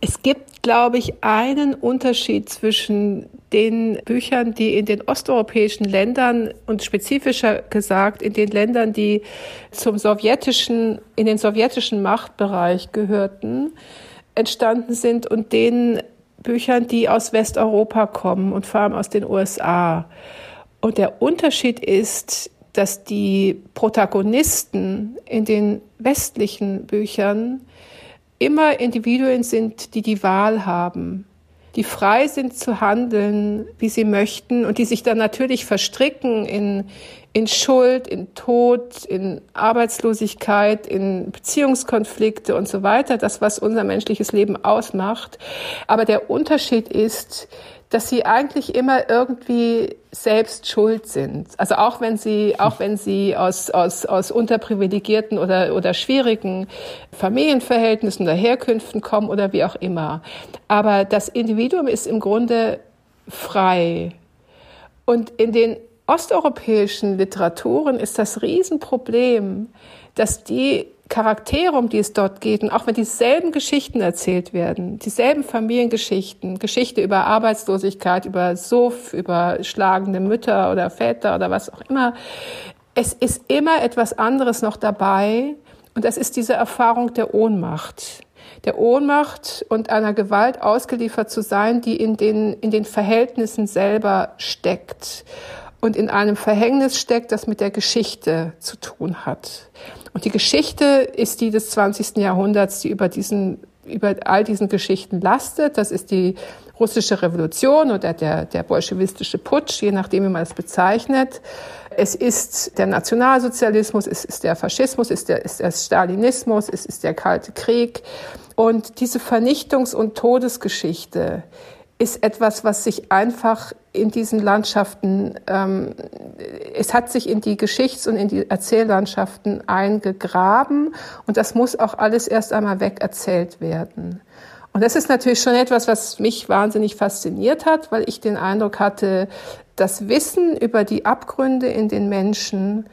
Es gibt, glaube ich, einen Unterschied zwischen den Büchern, die in den osteuropäischen Ländern und spezifischer gesagt in den Ländern, die zum sowjetischen, in den sowjetischen Machtbereich gehörten, entstanden sind und denen Büchern, die aus Westeuropa kommen und vor allem aus den USA. Und der Unterschied ist, dass die Protagonisten in den westlichen Büchern immer Individuen sind, die die Wahl haben die frei sind zu handeln, wie sie möchten und die sich dann natürlich verstricken in, in Schuld, in Tod, in Arbeitslosigkeit, in Beziehungskonflikte und so weiter, das, was unser menschliches Leben ausmacht. Aber der Unterschied ist, dass sie eigentlich immer irgendwie selbst schuld sind. Also auch wenn sie, auch wenn sie aus, aus, aus unterprivilegierten oder, oder schwierigen Familienverhältnissen oder Herkünften kommen oder wie auch immer. Aber das Individuum ist im Grunde frei. Und in den osteuropäischen Literaturen ist das Riesenproblem, dass die Charaktere, um die es dort geht, und auch wenn dieselben Geschichten erzählt werden, dieselben Familiengeschichten, Geschichte über Arbeitslosigkeit, über Suff, über schlagende Mütter oder Väter oder was auch immer, es ist immer etwas anderes noch dabei und das ist diese Erfahrung der Ohnmacht. Der Ohnmacht und einer Gewalt ausgeliefert zu sein, die in den, in den Verhältnissen selber steckt und in einem Verhängnis steckt, das mit der Geschichte zu tun hat. Und die Geschichte ist die des 20. Jahrhunderts, die über diesen über all diesen Geschichten lastet. Das ist die russische Revolution oder der, der bolschewistische Putsch, je nachdem, wie man es bezeichnet. Es ist der Nationalsozialismus, es ist der Faschismus, es ist der, ist der Stalinismus, es ist der Kalte Krieg. Und diese Vernichtungs- und Todesgeschichte ist etwas, was sich einfach in diesen Landschaften, ähm, es hat sich in die Geschichts- und in die Erzähllandschaften eingegraben und das muss auch alles erst einmal wegerzählt werden. Und das ist natürlich schon etwas, was mich wahnsinnig fasziniert hat, weil ich den Eindruck hatte, das Wissen über die Abgründe in den Menschen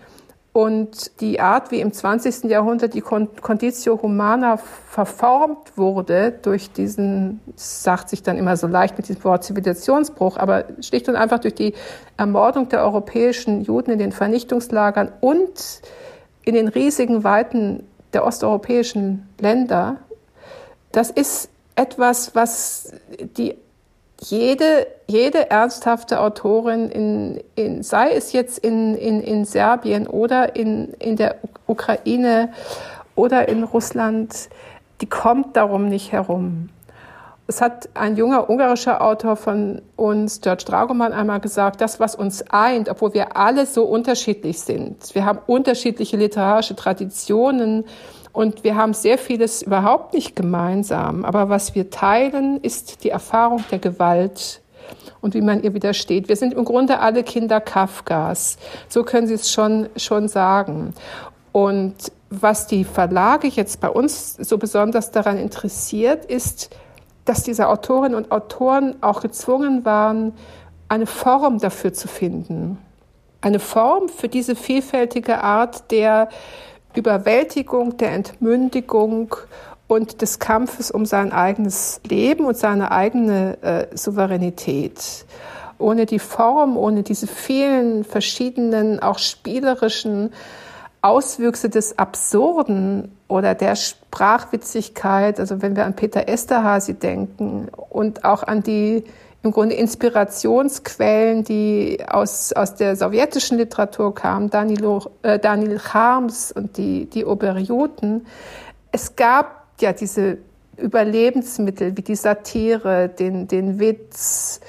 und die Art, wie im 20. Jahrhundert die Conditio Humana verformt wurde durch diesen, sagt sich dann immer so leicht mit diesem Wort Zivilisationsbruch, aber schlicht und einfach durch die Ermordung der europäischen Juden in den Vernichtungslagern und in den riesigen Weiten der osteuropäischen Länder, das ist etwas, was die jede, jede ernsthafte Autorin, in, in, sei es jetzt in, in, in Serbien oder in, in der Ukraine oder in Russland, die kommt darum nicht herum. Es hat ein junger ungarischer Autor von uns, George Dragoman, einmal gesagt, das, was uns eint, obwohl wir alle so unterschiedlich sind, wir haben unterschiedliche literarische Traditionen, und wir haben sehr vieles überhaupt nicht gemeinsam. Aber was wir teilen, ist die Erfahrung der Gewalt und wie man ihr widersteht. Wir sind im Grunde alle Kinder Kafkas. So können Sie es schon, schon sagen. Und was die Verlage jetzt bei uns so besonders daran interessiert, ist, dass diese Autorinnen und Autoren auch gezwungen waren, eine Form dafür zu finden. Eine Form für diese vielfältige Art der Überwältigung, der Entmündigung und des Kampfes um sein eigenes Leben und seine eigene äh, Souveränität. Ohne die Form, ohne diese vielen verschiedenen, auch spielerischen Auswüchse des Absurden oder der Sprachwitzigkeit, also wenn wir an Peter Esterhazy denken und auch an die im Grunde Inspirationsquellen, die aus, aus der sowjetischen Literatur kamen, Danilo, äh, Daniel Harms und die, die Oberjuten. Es gab ja diese Überlebensmittel wie die Satire, den, den Witz,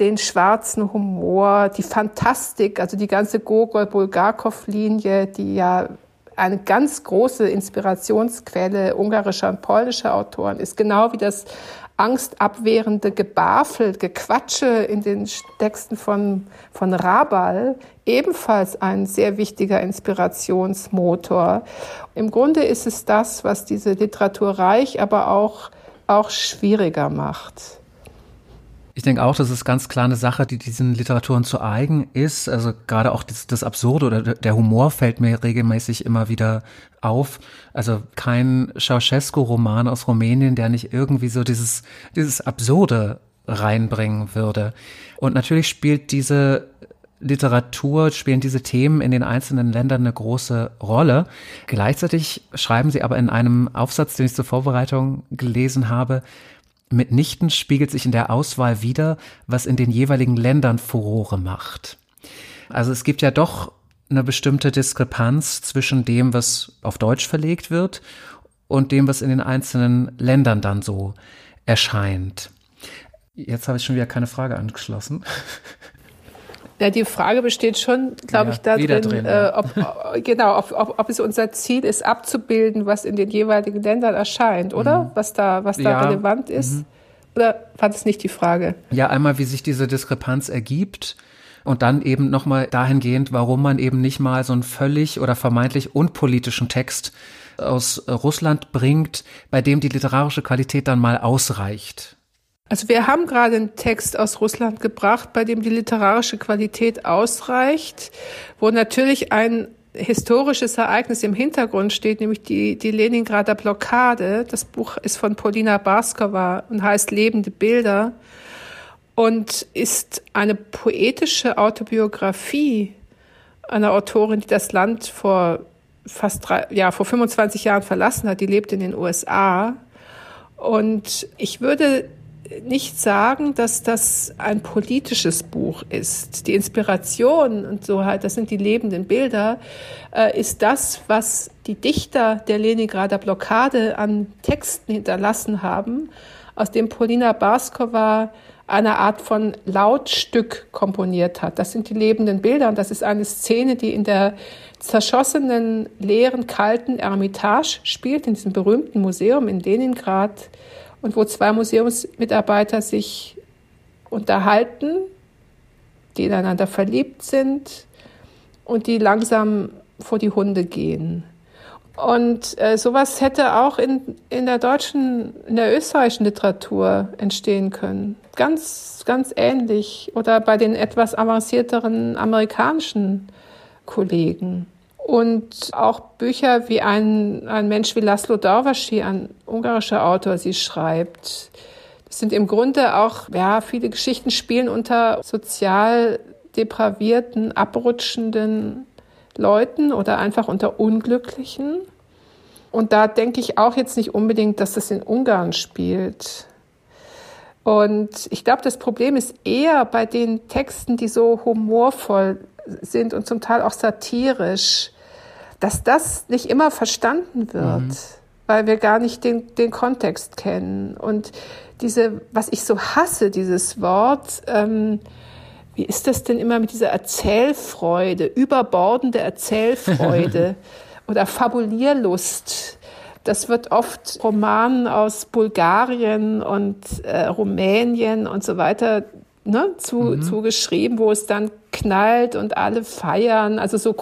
den schwarzen Humor, die Fantastik, also die ganze Gogol-Bulgakov-Linie, die ja eine ganz große Inspirationsquelle ungarischer und polnischer Autoren ist, genau wie das angstabwehrende Gebafel, Gequatsche in den Texten von, von Rabal ebenfalls ein sehr wichtiger Inspirationsmotor. Im Grunde ist es das, was diese Literatur reich, aber auch, auch schwieriger macht. Ich denke auch, das ist ganz klar eine Sache, die diesen Literaturen zu eigen ist. Also gerade auch das, das Absurde oder der Humor fällt mir regelmäßig immer wieder auf. Also kein Ceausescu-Roman aus Rumänien, der nicht irgendwie so dieses, dieses Absurde reinbringen würde. Und natürlich spielt diese Literatur, spielen diese Themen in den einzelnen Ländern eine große Rolle. Gleichzeitig schreiben sie aber in einem Aufsatz, den ich zur Vorbereitung gelesen habe, Mitnichten spiegelt sich in der Auswahl wieder, was in den jeweiligen Ländern Furore macht. Also es gibt ja doch eine bestimmte Diskrepanz zwischen dem, was auf Deutsch verlegt wird und dem, was in den einzelnen Ländern dann so erscheint. Jetzt habe ich schon wieder keine Frage angeschlossen. <laughs> Ja, die Frage besteht schon, glaube ja, ich, darin, drin, äh, ob, <laughs> genau, ob, ob, ob, es unser Ziel ist, abzubilden, was in den jeweiligen Ländern erscheint, oder? Mhm. Was da, was da ja. relevant ist. Mhm. Oder war das nicht die Frage? Ja, einmal, wie sich diese Diskrepanz ergibt. Und dann eben nochmal dahingehend, warum man eben nicht mal so einen völlig oder vermeintlich unpolitischen Text aus Russland bringt, bei dem die literarische Qualität dann mal ausreicht. Also wir haben gerade einen Text aus Russland gebracht, bei dem die literarische Qualität ausreicht, wo natürlich ein historisches Ereignis im Hintergrund steht, nämlich die, die Leningrader Blockade. Das Buch ist von Polina Baskova und heißt Lebende Bilder und ist eine poetische Autobiografie einer Autorin, die das Land vor fast drei, ja, vor 25 Jahren verlassen hat. Die lebt in den USA. Und ich würde nicht sagen, dass das ein politisches Buch ist. Die Inspiration und so halt, das sind die lebenden Bilder, äh, ist das, was die Dichter der Leningrader Blockade an Texten hinterlassen haben, aus dem Polina Baskova eine Art von Lautstück komponiert hat. Das sind die lebenden Bilder und das ist eine Szene, die in der zerschossenen, leeren, kalten Ermitage spielt, in diesem berühmten Museum in Leningrad und wo zwei Museumsmitarbeiter sich unterhalten, die ineinander verliebt sind und die langsam vor die Hunde gehen. Und äh, sowas hätte auch in, in der deutschen, in der österreichischen Literatur entstehen können. Ganz, ganz ähnlich. Oder bei den etwas avancierteren amerikanischen Kollegen. Und auch Bücher wie ein, ein Mensch wie Laszlo Darvaschi, ein ungarischer Autor, sie schreibt. Das sind im Grunde auch, ja, viele Geschichten spielen unter sozial depravierten, abrutschenden Leuten oder einfach unter Unglücklichen. Und da denke ich auch jetzt nicht unbedingt, dass das in Ungarn spielt. Und ich glaube, das Problem ist eher bei den Texten, die so humorvoll sind und zum Teil auch satirisch, dass das nicht immer verstanden wird, mhm. weil wir gar nicht den, den Kontext kennen. Und diese, was ich so hasse, dieses Wort, ähm, wie ist das denn immer mit dieser Erzählfreude, überbordende Erzählfreude <laughs> oder Fabulierlust? Das wird oft Romanen aus Bulgarien und äh, Rumänien und so weiter ne, zu, mhm. zugeschrieben, wo es dann knallt und alle feiern, also so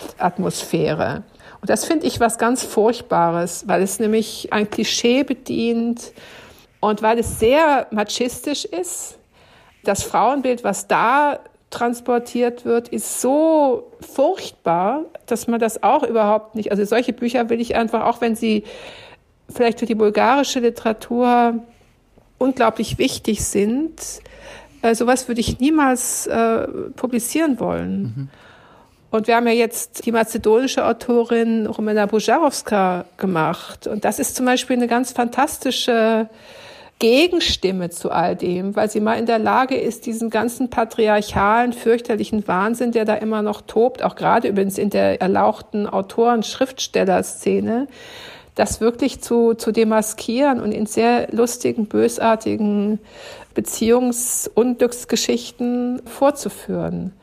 Kusturica-Atmosphäre. Und das finde ich was ganz Furchtbares, weil es nämlich ein Klischee bedient und weil es sehr machistisch ist das Frauenbild, was da transportiert wird, ist so furchtbar, dass man das auch überhaupt nicht, also solche Bücher will ich einfach, auch wenn sie vielleicht für die bulgarische Literatur unglaublich wichtig sind, äh, sowas würde ich niemals äh, publizieren wollen. Mhm. Und wir haben ja jetzt die mazedonische Autorin Romena Bujarowska gemacht. Und das ist zum Beispiel eine ganz fantastische Gegenstimme zu all dem, weil sie mal in der Lage ist, diesen ganzen patriarchalen, fürchterlichen Wahnsinn, der da immer noch tobt, auch gerade übrigens in der erlauchten Autoren-Schriftsteller-Szene, das wirklich zu, zu demaskieren und in sehr lustigen, bösartigen Beziehungsunglücksgeschichten vorzuführen.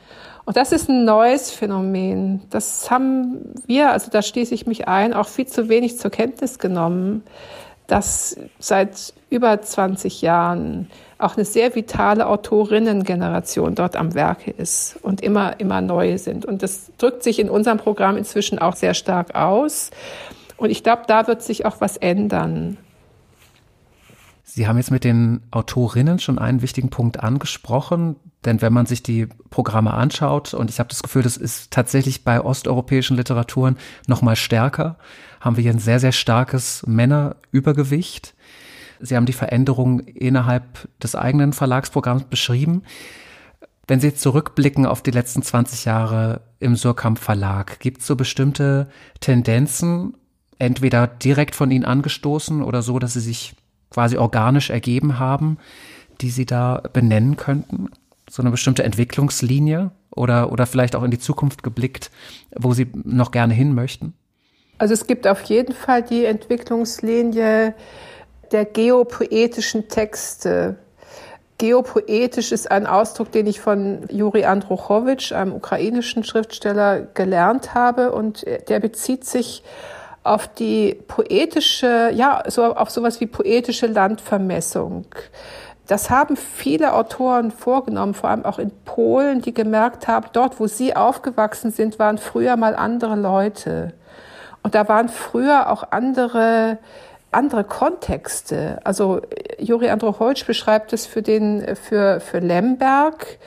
Und das ist ein neues Phänomen. Das haben wir, also da schließe ich mich ein, auch viel zu wenig zur Kenntnis genommen dass seit über 20 Jahren auch eine sehr vitale Autorinnengeneration dort am Werke ist und immer, immer neue sind. Und das drückt sich in unserem Programm inzwischen auch sehr stark aus. Und ich glaube, da wird sich auch was ändern. Sie haben jetzt mit den Autorinnen schon einen wichtigen Punkt angesprochen, denn wenn man sich die Programme anschaut, und ich habe das Gefühl, das ist tatsächlich bei osteuropäischen Literaturen noch mal stärker, haben wir hier ein sehr, sehr starkes Männerübergewicht. Sie haben die Veränderung innerhalb des eigenen Verlagsprogramms beschrieben. Wenn Sie zurückblicken auf die letzten 20 Jahre im Surkamp Verlag, gibt es so bestimmte Tendenzen, entweder direkt von Ihnen angestoßen oder so, dass sie sich quasi organisch ergeben haben, die Sie da benennen könnten? So eine bestimmte Entwicklungslinie oder, oder vielleicht auch in die Zukunft geblickt, wo Sie noch gerne hin möchten? Also es gibt auf jeden Fall die Entwicklungslinie der geopoetischen Texte. Geopoetisch ist ein Ausdruck, den ich von Juri Andruchowitsch, einem ukrainischen Schriftsteller, gelernt habe und der bezieht sich auf die poetische, ja, so auf sowas wie poetische Landvermessung. Das haben viele Autoren vorgenommen, vor allem auch in Polen, die gemerkt haben, dort, wo sie aufgewachsen sind, waren früher mal andere Leute. Und da waren früher auch andere, andere Kontexte. Also Juri Androchowitsch beschreibt es für den, für, für Lemberg,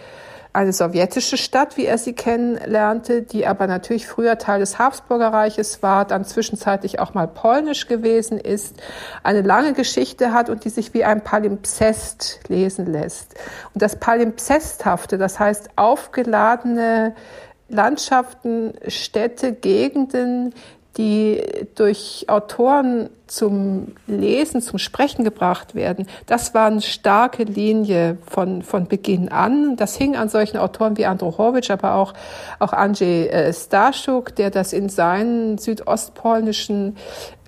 eine sowjetische Stadt, wie er sie kennenlernte, die aber natürlich früher Teil des Habsburger Reiches war, dann zwischenzeitlich auch mal polnisch gewesen ist, eine lange Geschichte hat und die sich wie ein Palimpsest lesen lässt. Und das Palimpsesthafte, das heißt aufgeladene Landschaften, Städte, Gegenden, die durch Autoren zum Lesen, zum Sprechen gebracht werden, das war eine starke Linie von, von Beginn an. Das hing an solchen Autoren wie Androchowitsch, aber auch, auch Andrzej äh, Staszuk, der das in seinen südostpolnischen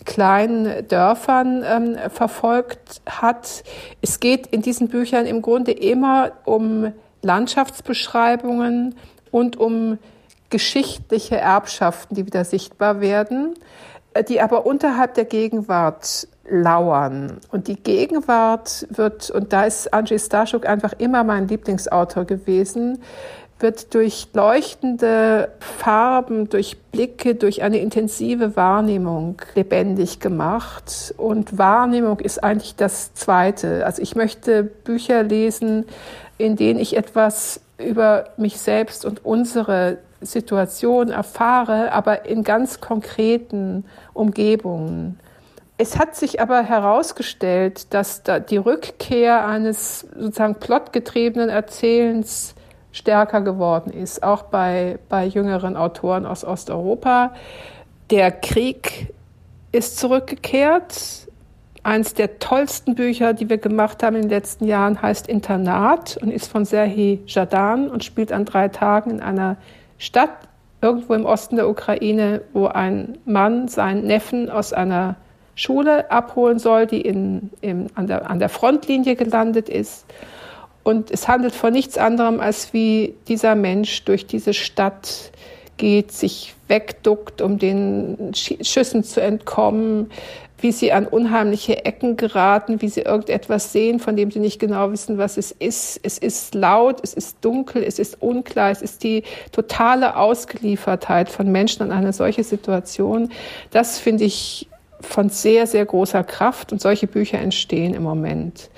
kleinen Dörfern ähm, verfolgt hat. Es geht in diesen Büchern im Grunde immer um Landschaftsbeschreibungen und um geschichtliche Erbschaften, die wieder sichtbar werden, äh, die aber unterhalb der Gegenwart lauern. Und die Gegenwart wird, und da ist Andrzej Staszuk einfach immer mein Lieblingsautor gewesen, wird durch leuchtende Farben, durch Blicke, durch eine intensive Wahrnehmung lebendig gemacht. Und Wahrnehmung ist eigentlich das Zweite. Also ich möchte Bücher lesen, in denen ich etwas über mich selbst und unsere Situation erfahre, aber in ganz konkreten Umgebungen. Es hat sich aber herausgestellt, dass da die Rückkehr eines sozusagen plotgetriebenen Erzählens stärker geworden ist, auch bei, bei jüngeren Autoren aus Osteuropa. Der Krieg ist zurückgekehrt. Eines der tollsten Bücher, die wir gemacht haben in den letzten Jahren, heißt Internat und ist von Serhii Jadan und spielt an drei Tagen in einer Stadt irgendwo im Osten der Ukraine, wo ein Mann seinen Neffen aus einer Schule abholen soll, die in, in, an, der, an der Frontlinie gelandet ist. Und es handelt von nichts anderem, als wie dieser Mensch durch diese Stadt geht, sich wegduckt, um den Schüssen zu entkommen, wie sie an unheimliche Ecken geraten, wie sie irgendetwas sehen, von dem sie nicht genau wissen, was es ist. Es ist laut, es ist dunkel, es ist unklar, es ist die totale Ausgeliefertheit von Menschen an eine solche Situation. Das finde ich von sehr, sehr großer Kraft und solche Bücher entstehen im Moment.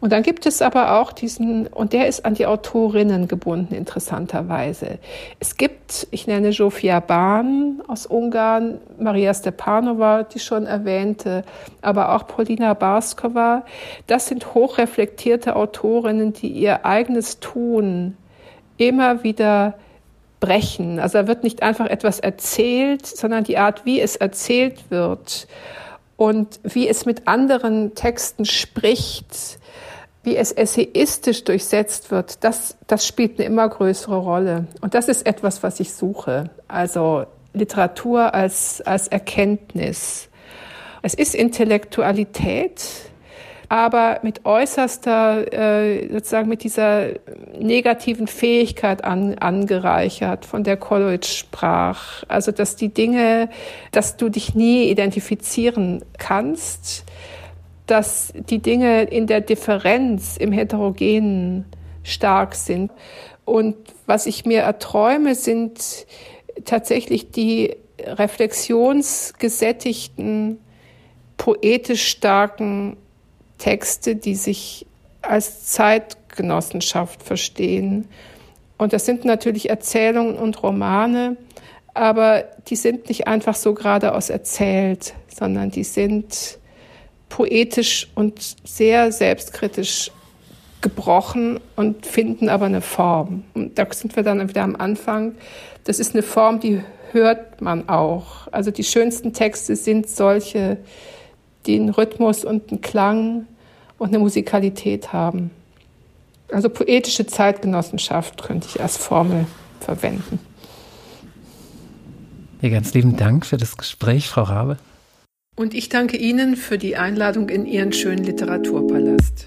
Und dann gibt es aber auch diesen, und der ist an die Autorinnen gebunden, interessanterweise. Es gibt, ich nenne Zsofia Bahn aus Ungarn, Maria Stepanova, die schon erwähnte, aber auch Polina Barskova. Das sind hochreflektierte Autorinnen, die ihr eigenes Tun immer wieder brechen. Also da wird nicht einfach etwas erzählt, sondern die Art, wie es erzählt wird und wie es mit anderen Texten spricht, wie es essayistisch durchsetzt wird, das, das spielt eine immer größere Rolle. Und das ist etwas, was ich suche. Also Literatur als, als Erkenntnis. Es ist Intellektualität, aber mit äußerster, äh, sozusagen mit dieser negativen Fähigkeit an, angereichert, von der Coleridge sprach. Also, dass die Dinge, dass du dich nie identifizieren kannst, dass die Dinge in der Differenz, im Heterogenen stark sind. Und was ich mir erträume, sind tatsächlich die reflexionsgesättigten, poetisch starken Texte, die sich als Zeitgenossenschaft verstehen. Und das sind natürlich Erzählungen und Romane, aber die sind nicht einfach so geradeaus erzählt, sondern die sind poetisch und sehr selbstkritisch gebrochen und finden aber eine Form. Und da sind wir dann wieder am Anfang. Das ist eine Form, die hört man auch. Also die schönsten Texte sind solche, die einen Rhythmus und einen Klang und eine Musikalität haben. Also poetische Zeitgenossenschaft könnte ich als Formel verwenden. Ja, ganz lieben Dank für das Gespräch, Frau Rabe. Und ich danke Ihnen für die Einladung in Ihren schönen Literaturpalast.